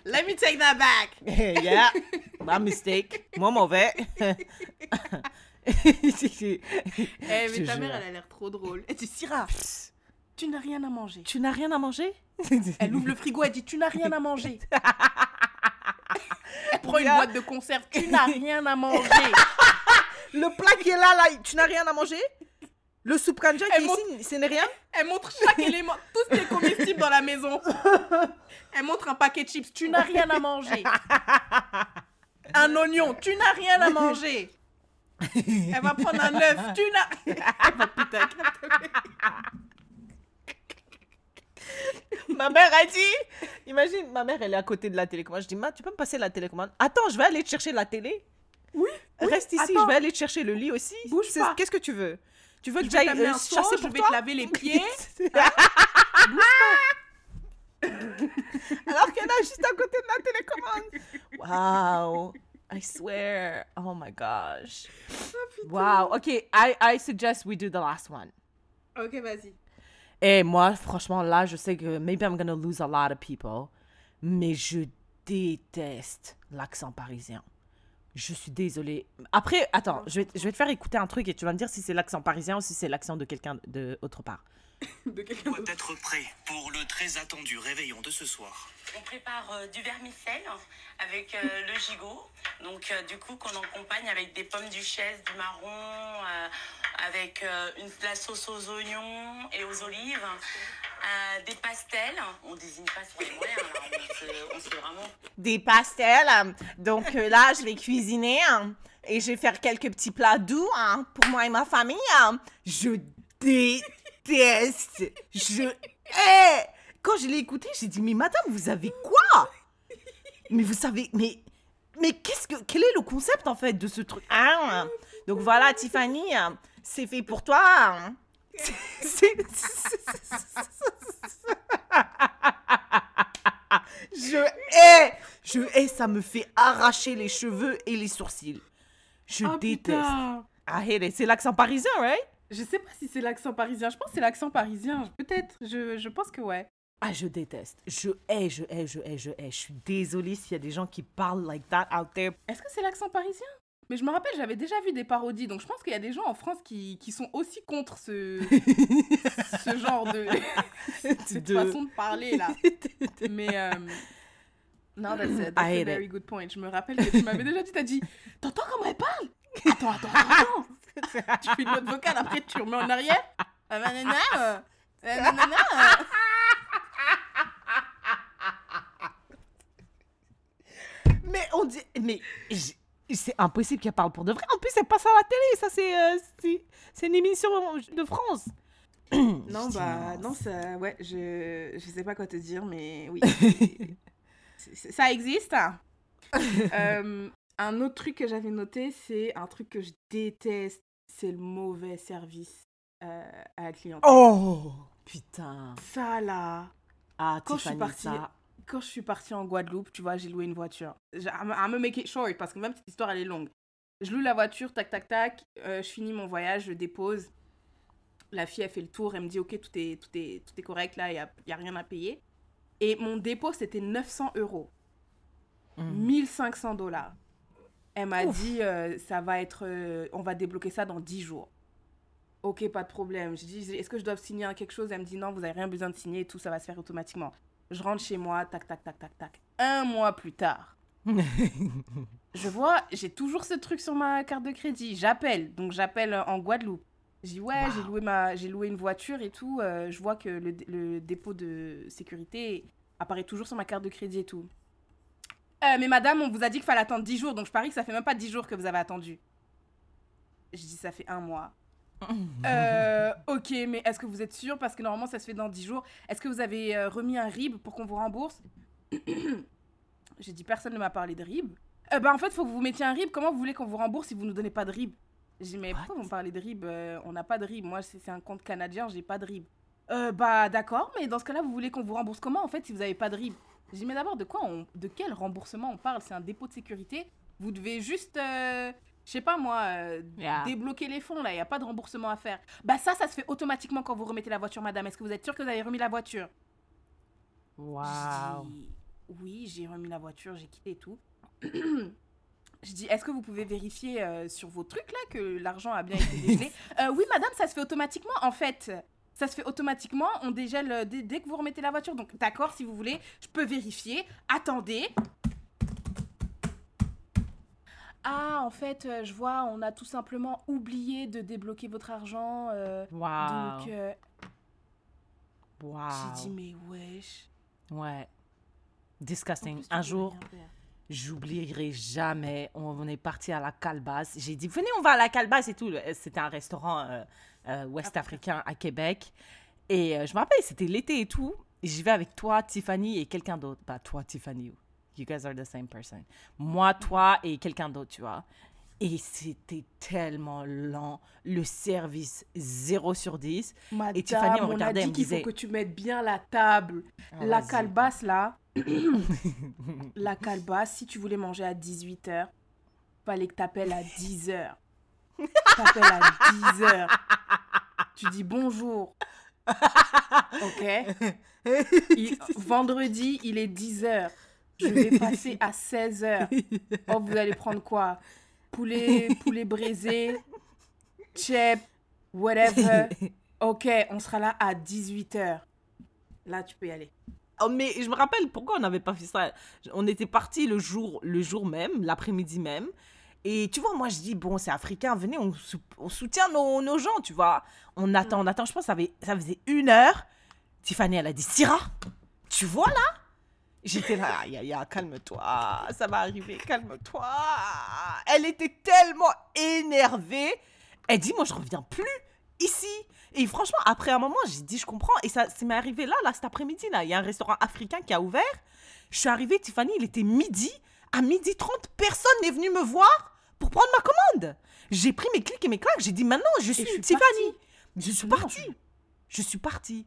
Let me take that back. yeah, my mistake. Moi mauvais. Eh, mais Je ta jure. mère, elle a l'air trop drôle. Elle dit, Syrah, tu n'as rien à manger. Tu n'as rien à manger? Elle ouvre le frigo, elle dit, tu n'as rien à manger. Elle prend une boîte de conserve, tu n'as rien à manger. Le plat qui est là, là, tu n'as rien à manger? Le soupe kanja qui est ici, ce n'est rien Elle montre chaque élément, tout ce qui est comestible dans la maison. Elle montre un paquet de chips, tu n'as rien à manger. Un oignon, tu n'as rien à manger. Elle va prendre un œuf, tu n'as. Putain, Ma mère a dit Imagine, ma mère, elle est à côté de la télécommande. Je dis, ma, tu peux me passer la télécommande? Attends, je vais aller te chercher la télé. Oui. Reste ici, attends. je vais aller te chercher le lit aussi. Bouge pas. Qu'est-ce que tu veux? Tu veux que Je vais j'aille euh, chasser je pour vais toi te laver les pieds. Alors qu'elle est juste à côté de la télécommande. Wow. I swear. Oh my gosh. Wow. Okay, I, I suggest we do the last one. Ok, vas-y. Et moi, franchement, là, je sais que maybe I'm gonna lose a lot of people, mais je déteste l'accent parisien. Je suis désolée. Après, attends, je vais, te faire écouter un truc et tu vas me dire si c'est l'accent parisien ou si c'est l'accent de quelqu'un de autre part. De quelqu'un doit d'autre. être prêt pour le très attendu réveillon de ce soir. On prépare euh, du vermicelle avec euh, le gigot. Donc, euh, du coup, qu'on accompagne avec des pommes duchesse, du marron, euh, avec euh, une, de la sauce aux oignons et aux olives, euh, des pastels. On désigne pas sur les moyens, là. On se, on se fait vraiment Des pastels. Donc euh, là, je vais cuisiner hein, et je vais faire quelques petits plats doux hein, pour moi et ma famille. hein. Je déteste. Je hais. Quand je l'ai écouté, j'ai dit, mais madame, vous avez quoi? Mais vous savez, mais, mais qu'est-ce que, quel est le concept en fait de ce truc? Hein? Donc voilà, Tiffany, c'est fait pour toi. hein. C'est- Je hais, je hais, ça me fait arracher les cheveux et les sourcils. Je Oh, déteste. putain. It. C'est l'accent parisien, right? Je sais pas si c'est l'accent parisien. Je pense que c'est l'accent parisien. Peut-être. Je, je pense que ouais. Ah, je déteste. Je hais, je hais, je hais, je hais. Je suis désolée s'il y a des gens qui parlent like that out there. Est-ce que c'est l'accent parisien? Mais je me rappelle, j'avais déjà vu des parodies. Donc je pense qu'il y a des gens en France qui, qui sont aussi contre ce, ce genre de. cette De- façon de parler là. Mais. euh, Non, that's, a, that's a very it. good point. Je me rappelle que tu m'avais déjà dit, t'as dit, t'entends comment elle parle Attends, attends, attends. tu fais une note vocale, après tu remets en arrière. Ah, nanana, euh, euh, nanana, euh. Mais on dit. Mais j- c'est impossible qu'elle parle pour de vrai. En plus, elle passe à la télé. Ça, c'est. euh, c'est- c'est une émission de France. Non, bah, non, ça, ouais, je, je sais pas quoi te dire, mais oui. c'est- c'est- ça existe. hein. Euh, un autre truc que j'avais noté, c'est un truc que je déteste, c'est le mauvais service euh, à la clientèle. Oh Putain. Ça, là. Ah, Quand je suis partie- ça. Quand je suis partie en Guadeloupe, tu vois, j'ai loué une voiture. I'm gonna make it short, parce que même cette histoire, elle est longue. Je loue la voiture, tac, tac, tac. euh, je finis mon voyage, je dépose. La fille, elle fait le tour, elle me dit, OK, tout est, tout est, tout est correct, là, il a, y a rien à payer. Et mon dépôt, c'était 900 euros. 1500 dollars. Elle m'a dit, euh, ça va être, euh, on va débloquer ça dans 10 jours. Ok, pas de problème. Je dis, est-ce que je dois signer quelque chose? Elle me dit, non, vous n'avez rien besoin de signer, tout ça va se faire automatiquement. Je rentre chez moi, tac, tac, tac, tac, tac. Un mois plus tard, je vois, j'ai toujours ce truc sur ma carte de crédit. J'appelle, donc j'appelle en Guadeloupe. Je dis, ouais, j'ai loué, ma, j'ai loué une voiture et tout. euh, je vois que le, le dépôt de sécurité apparaît toujours sur ma carte de crédit et tout. Euh, mais madame, on vous a dit qu'il fallait attendre 10 jours, donc je parie que ça fait même pas 10 jours que vous avez attendu. Je dis, ça fait un mois. Euh, ok, mais est-ce que vous êtes sûr? Parce que normalement, ça se fait dans 10 jours. Est-ce que vous avez euh, remis un RIB pour qu'on vous rembourse? J'ai dit, personne ne m'a parlé de RIB. Euh, bah, en fait, il faut que vous mettiez un RIB. Comment vous voulez qu'on vous rembourse si vous ne nous donnez pas de RIB? J'ai dit, mais pourquoi vous me parlez de RIB? Euh, On n'a pas de RIB. Moi, c'est un compte canadien, j'ai pas de RIB. Euh, bah, d'accord, mais dans ce cas-là, vous voulez qu'on vous rembourse comment en fait si vous n'avez pas de RIB? J'ai dit, mais d'abord, de quoi on... De quel remboursement on parle? C'est un dépôt de sécurité? Vous devez juste. euh, je sais pas moi, euh, Yeah. débloquer les fonds là, il n'y a pas de remboursement à faire. Bah ça, ça se fait automatiquement quand vous remettez la voiture, madame. Est-ce que vous êtes sûr que vous avez remis la voiture? Dit, Oui, j'ai remis la voiture, j'ai quitté et tout. Je dis, est-ce que vous pouvez vérifier euh, sur vos trucs là que l'argent a bien été dégelé? Euh, Oui, madame, ça se fait automatiquement en fait. Ça se fait automatiquement, on dégèle euh, dès, dès que vous remettez la voiture. Donc, d'accord, si vous voulez, je peux vérifier. Attendez. Ah, en fait, euh, je vois, on a tout simplement oublié de débloquer votre argent. euh, Wow. Donc, euh, Wow. j'ai dit, mais wesh. Ouais. Disgusting. plus, Un jour. J'oublierai jamais. On est parti à la Calebasse. J'ai dit, venez, on va à la Calebasse et tout. C'était un restaurant euh, euh, ouest-africain à Québec. Et euh, je me rappelle, c'était l'été et tout. J'y vais avec toi, Tiffany et quelqu'un d'autre. Pas toi, Tiffany. You guys are the same person. Moi, toi et quelqu'un d'autre, tu vois. Et c'était tellement lent. Le service 0 sur 10. Madame, et Tiffany me on a regardait, dit qu'il faut que tu mettes bien la table. Ah, la vas-y. calebasse, là. la calebasse, si tu voulais manger à 18h, fallait que t'appelles à 10h. T'appelles à 10h. Tu dis bonjour. Ok Vendredi, il est 10h. Je vais passer à 16h. Oh, vous allez prendre quoi? Poulet, poulet braisé, chip, whatever. Ok, on sera là à 18h. Là, tu peux y aller. Oh, mais je me rappelle pourquoi on n'avait pas fait ça. On était parti le jour, le jour même, l'après-midi même. Et tu vois, moi, je dis, bon, c'est africain, venez, on, sou- on soutient nos, gens, tu vois. On attend, on attend. Je pense que ça, faisait une heure. Tiffany, elle a dit, Syrah, tu vois là? J'étais là, aïe, aïe, calme-toi, ça va arriver, calme-toi. Elle était tellement énervée. Elle dit, moi, je reviens plus ici. Et franchement, après un moment, j'ai dit, je comprends. Et ça, ça m'est arrivé là, là, cet après-midi, là. Il y a un restaurant africain qui a ouvert. Je suis arrivée, Tiffany, il était midi. À midi 30, personne n'est venu me voir pour prendre ma commande. J'ai pris mes clics et mes claques. J'ai dit, maintenant, je suis, je suis Tiffany. Je suis partie. Je suis partie.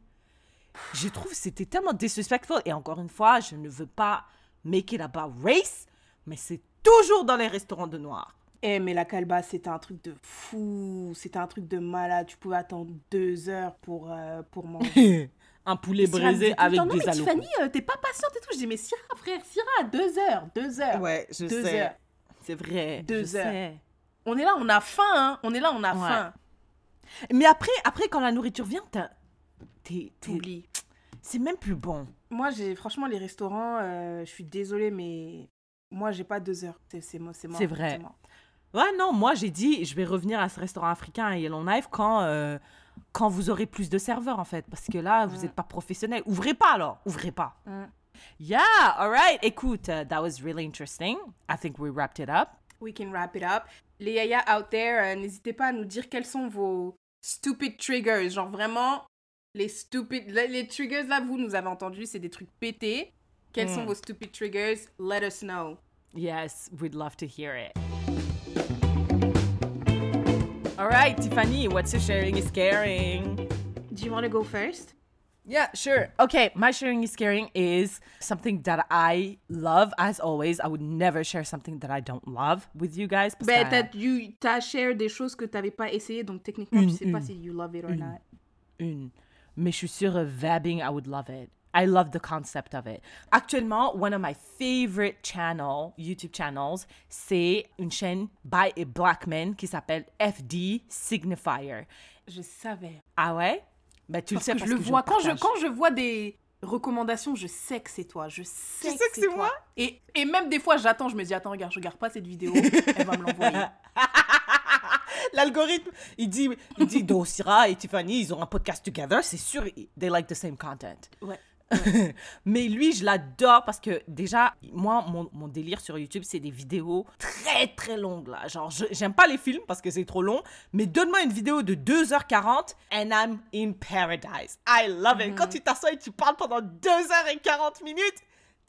Je trouve que c'était tellement disrespectful. Et encore une fois, je ne veux pas make it about race, mais c'est toujours dans les restaurants de noirs. Eh, mais la calebasse, c'était un truc de fou. C'était un truc de malade. Tu pouvais attendre deux heures pour, euh, pour manger. Un poulet le avec non, des mais. Tiffany, euh, t'es pas patiente et tout. Je dis, mais Syrah, frère, Syrah, deux heures, deux heures. Ouais, je deux sais. heures. C'est vrai. Deux je heures. sais. On est là, on a faim, hein. On est là, on a Ouais. faim. Mais après, après, quand la nourriture vient, t'as- t'es- t'es- T'oublies. c'est même plus bon. Moi, j'ai franchement les restaurants, euh, je suis désolée, mais moi, j'ai pas deux heures. C'est c'est mo- c'est mort. C'est vrai. Ouais, non, moi j'ai dit, je vais revenir à ce restaurant africain à Yellowknife quand, euh, quand vous aurez plus de serveurs en fait. Parce que là, vous Mm. n'êtes pas professionnel. Ouvrez pas alors, ouvrez pas. Mm. Yeah, alright. Écoute, uh, that was really interesting. I think we wrapped it up. We can wrap it up. Les yaya out there, euh, n'hésitez pas à nous dire quels sont vos stupid triggers. Genre vraiment, les stupid. Les, triggers là, vous nous avez entendu, c'est des trucs pétés. Quels sont Mm. vos stupid triggers? Let us know. Yes, we'd love to hear it. Alright, Tiffany, what's your sharing is caring? Do you want to go first? Yeah, sure. Okay, my sharing is caring is something that I love. As always, I would never share something that I don't love with you guys. Ben, que- t'as you- t'as share des choses que t'avais pas essayé, donc techniquement, Une, tu sais pas si you love it or Une. not. une. Mais je suis sûre, vabbing, I would love it. I love the concept of it. Actuellement, one of my favorite channel, YouTube channels, c'est une chaîne by a black man qui s'appelle FD Signifier. Je savais. Ah ouais? Ben, tu Parce le sais que parce je le vois. Quand je, quand je vois des recommandations, je sais que c'est toi. Je sais, sais que c'est toi. moi? Et, et même des fois, j'attends, je me dis, attends, regarde, je regarde pas cette vidéo, elle va me l'envoyer. L'algorithme, il dit, il dit, Dosira et Tiffany, ils ont un podcast together, c'est sûr, they like the same content. Ouais. Mais lui, je l'adore parce que déjà, moi, mon, mon délire sur YouTube, c'est des vidéos très très longues là. Genre, j'aime pas les films parce que c'est trop long, mais donne-moi une vidéo de 2h40 and I'm in paradise. I love it. Quand tu t'assois et tu parles pendant 2h40 minutes,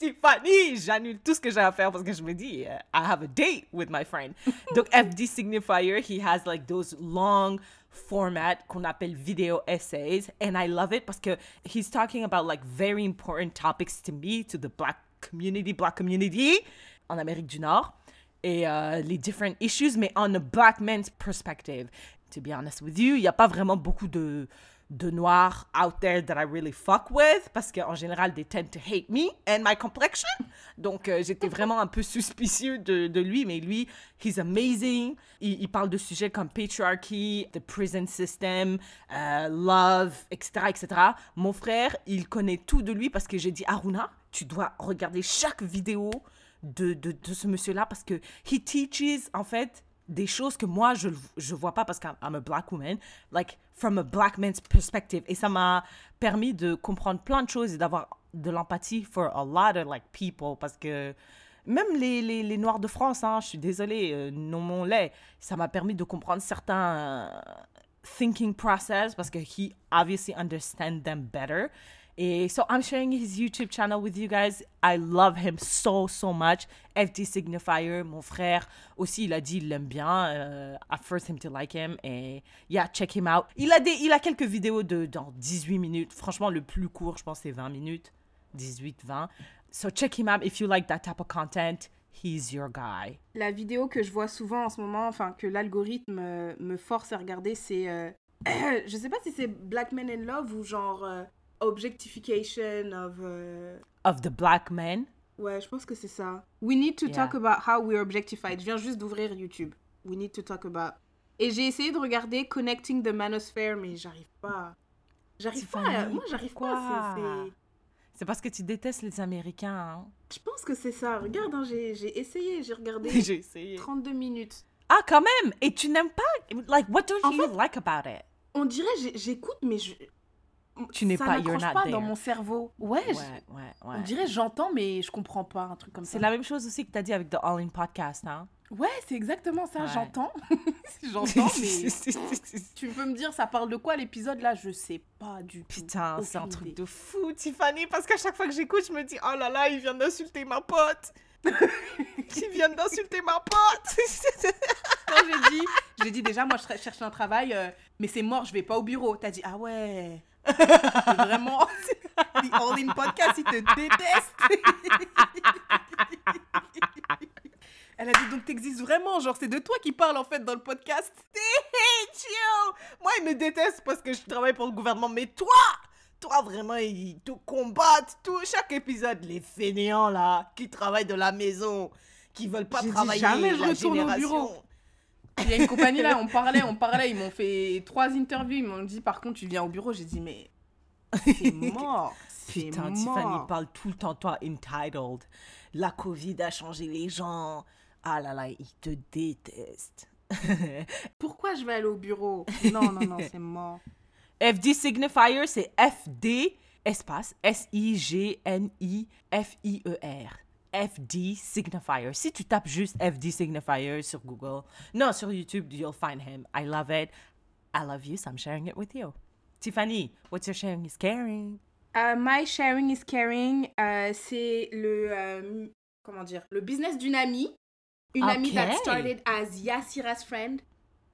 Tiffany, j'annule tout ce que j'ai à faire parce que je me dis, uh, I have a date with my friend. Donc, FD Signifier, he has like those long format qu'on appelle video essays and I love it parce que he's talking about like very important topics to me, to the black community, black community en Amérique du Nord et euh, les different issues mais on a black man's perspective. To be honest with you, il n'y a pas vraiment beaucoup de de noirs out there that I really fuck with parce qu'en général they tend to hate me and my complexion. Donc euh, j'étais vraiment un peu suspicieux de, lui mais lui he's amazing. Il, il, parle de sujets comme patriarchy the prison system uh, love etc etc mon frère il connaît tout de lui parce que j'ai dit Aruna tu dois regarder chaque vidéo de, de, de ce monsieur là parce que he teaches en fait des choses que moi, je ne vois pas parce que I'm a black woman, like from a black man's perspective. Et ça m'a permis de comprendre plein de choses et d'avoir de l'empathie for a lot of like people parce que même les, les, Noirs de France, hein, je suis désolée, euh, nommons-les, ça m'a permis de comprendre certains thinking process parce que he obviously understand them better. Et so I'm sharing his YouTube channel with you guys. I love him so, so much. FD Signifier, mon frère, aussi, il a dit il l'aime bien. Uh, I forced him to like him. Et yeah, check him out. Il a, des, il a quelques vidéos de, dans 18 minutes. Franchement, le plus court, je pense, c'est 20 minutes. 18, 20. So check him out if you like that type of content. He's your guy. La vidéo que je vois souvent en ce moment, enfin, que l'algorithme me force à regarder, c'est. Euh, je sais pas si c'est Black Men in Love ou genre. Euh, objectification of uh... of the black men. Ouais, je pense que c'est ça. We need to yeah. talk about how we're objectified. Je viens juste d'ouvrir YouTube. We need to talk about. Et j'ai essayé de regarder Connecting the Manosphere, mais j'arrive pas. J'arrive pas. À... Moi, j'arrive pas. C'est parce que tu détestes les Américains. Hein? Je pense que c'est ça. Regarde, hein, j'ai essayé. J'ai regardé. j'ai essayé. 32 minutes. Ah, quand même. Et tu n'aimes pas? Like, what don't en you fait, like about it? On dirait, j'écoute, mais je tu n'es pas, you're not pas there. dans mon cerveau. Ouais, ouais, ouais, ouais. on dirait j'entends, mais je comprends pas un truc comme ça. C'est la même chose aussi que tu as dit avec The All In Podcast, hein? Ouais, c'est exactement ça, ouais. j'entends. j'entends, mais tu peux me dire, ça parle de quoi l'épisode là? Je sais pas du tout. Putain, c'est un truc de fou, Tiffany, parce qu'à chaque fois que j'écoute, je me dis, oh là là, il vient d'insulter ma pote. il vient d'insulter ma pote. Quand j'ai dit, j'ai dit déjà, moi je cherche un travail, euh, mais c'est mort, je vais pas au bureau. T'as dit, ah ouais. Vraiment, The All In Podcast, il te déteste. Elle a dit donc t'existes vraiment, genre c'est de toi qui parle en fait dans le podcast. Chill. Moi ils me détestent parce que je travaille pour le gouvernement, mais toi, toi vraiment ils te combattent tout chaque épisode les fainéants là qui travaillent de la maison, qui veulent pas travailler jamais je retourne au bureau. Il y a une compagnie là, on parlait, on parlait, ils m'ont fait trois interviews, ils m'ont dit par contre tu viens au bureau, j'ai dit mais c'est mort. Putain, mort. Tiffany parle tout le temps, toi, entitled. La Covid a changé les gens. Ah là là, ils te détestent. Pourquoi je vais aller au bureau? Non, non, non, c'est mort. FD Signifier, c'est FD, espace, S-I-G-N-I-F-I-E-R. FD Signifier. Si tu tapes juste FD Signifier sur Google, non, sur YouTube, you'll find him. I love it. I love you, so I'm sharing it with you. Tiffany, what's your sharing is caring? Uh, my sharing is caring, uh, c'est le, euh, comment dire, le business d'une amie. Une okay. amie that started as Yassira's friend.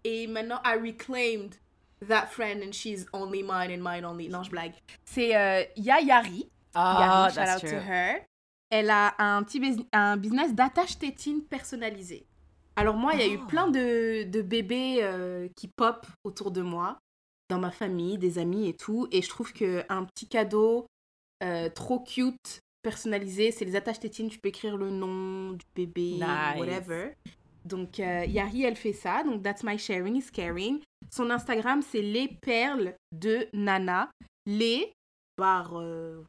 Et maintenant, I reclaimed that friend and she's only mine and mine only. Non, je blague. C'est euh, Yayari. Oh, Yari, shout out true. to her. Elle a un petit un business d'attache tétine personnalisé. Alors moi, il y a eu Oh. plein de, de bébés euh, qui pop autour de moi, dans ma famille, des amis et tout. Et je trouve qu'un petit cadeau euh, trop cute, personnalisé, c'est les attaches tétines. Tu peux écrire le nom du bébé, Nice. whatever. Donc euh, Yari, elle fait ça. Donc that's my sharing is caring. Son Instagram, c'est les perles de Nana. Les barre, euh,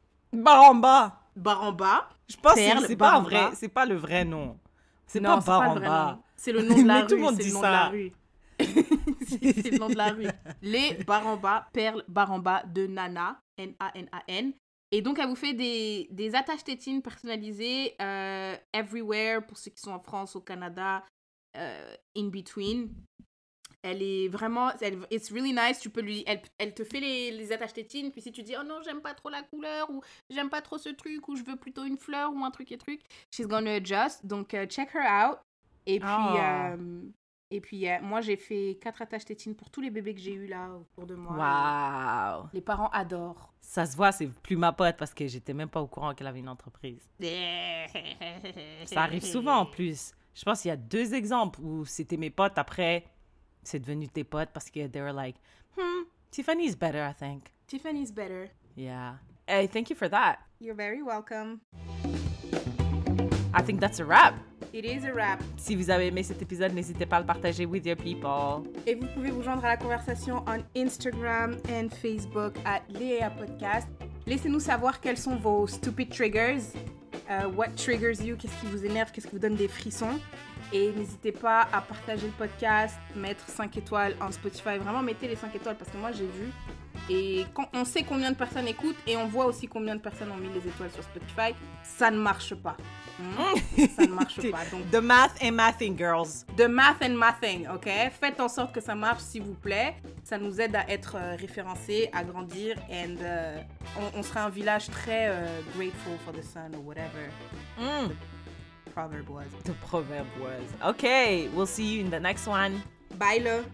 Bas. Je pense que Perle, c'est- c'est pas, vrai, c'est pas le vrai nom. C'est pas nom. C'est le nom de la Mais tout le rue. monde C'est dit le nom ça. rue. c'est le nom de la rue. Les barres en bas de Nana, N-A-N-A-N. Et donc, elle vous fait des, des attaches tétines personnalisées euh, everywhere pour ceux qui sont en France, au Canada, euh, in between. Elle est vraiment, elle, it's really nice. Tu peux lui, elle, elle te fait les, les attaches tétines. Puis si tu dis, oh non, j'aime pas trop la couleur ou j'aime pas trop ce truc ou je veux plutôt une fleur ou un truc et truc, she's gonna adjust. Donc euh, check her out. Et puis, Oh. euh, et puis euh, moi j'ai fait quatre attaches tétines pour tous les bébés que j'ai eu là autour de moi. Waouh. Les parents adorent. Ça se voit, c'est plus ma pote parce que j'étais même pas au courant qu'elle avait une entreprise. Ça arrive souvent en plus. Je pense qu'il y a deux exemples où c'était mes potes. Après, c'est devenu tes potes parce que they were like, hmm, Tiffany's better, I think. Tiffany's better. Yeah. Hey, thank you for that. You're very welcome. I think that's a wrap. It is a wrap. Si vous avez aimé cet épisode, n'hésitez pas à le partager with your people. Et vous pouvez vous joindre à la conversation on Instagram and Facebook at Léa Podcast. Laissez-nous savoir quels sont vos stupid triggers. Uh, what triggers you? Qu'est-ce qui vous énerve? Qu'est-ce qui vous donne des frissons? Et n'hésitez pas à partager le podcast, mettre 5 étoiles en Spotify. Vraiment, mettez les 5 étoiles parce que moi, j'ai vu. Et quand on sait combien de personnes écoutent et on voit aussi combien de personnes ont mis les étoiles sur Spotify, ça ne marche pas. Hmm? ça ne marche pas. Donc, The math and mathing, girls. The math and mathing, ok? Faites en sorte que ça marche, s'il vous plaît. Ça nous aide à être euh, référencés, à grandir, and euh, on, on sera un village très euh, grateful for the sun or whatever Mm. Proverb was. The proverb was. Okay, we'll see you in the next one. Bye, le.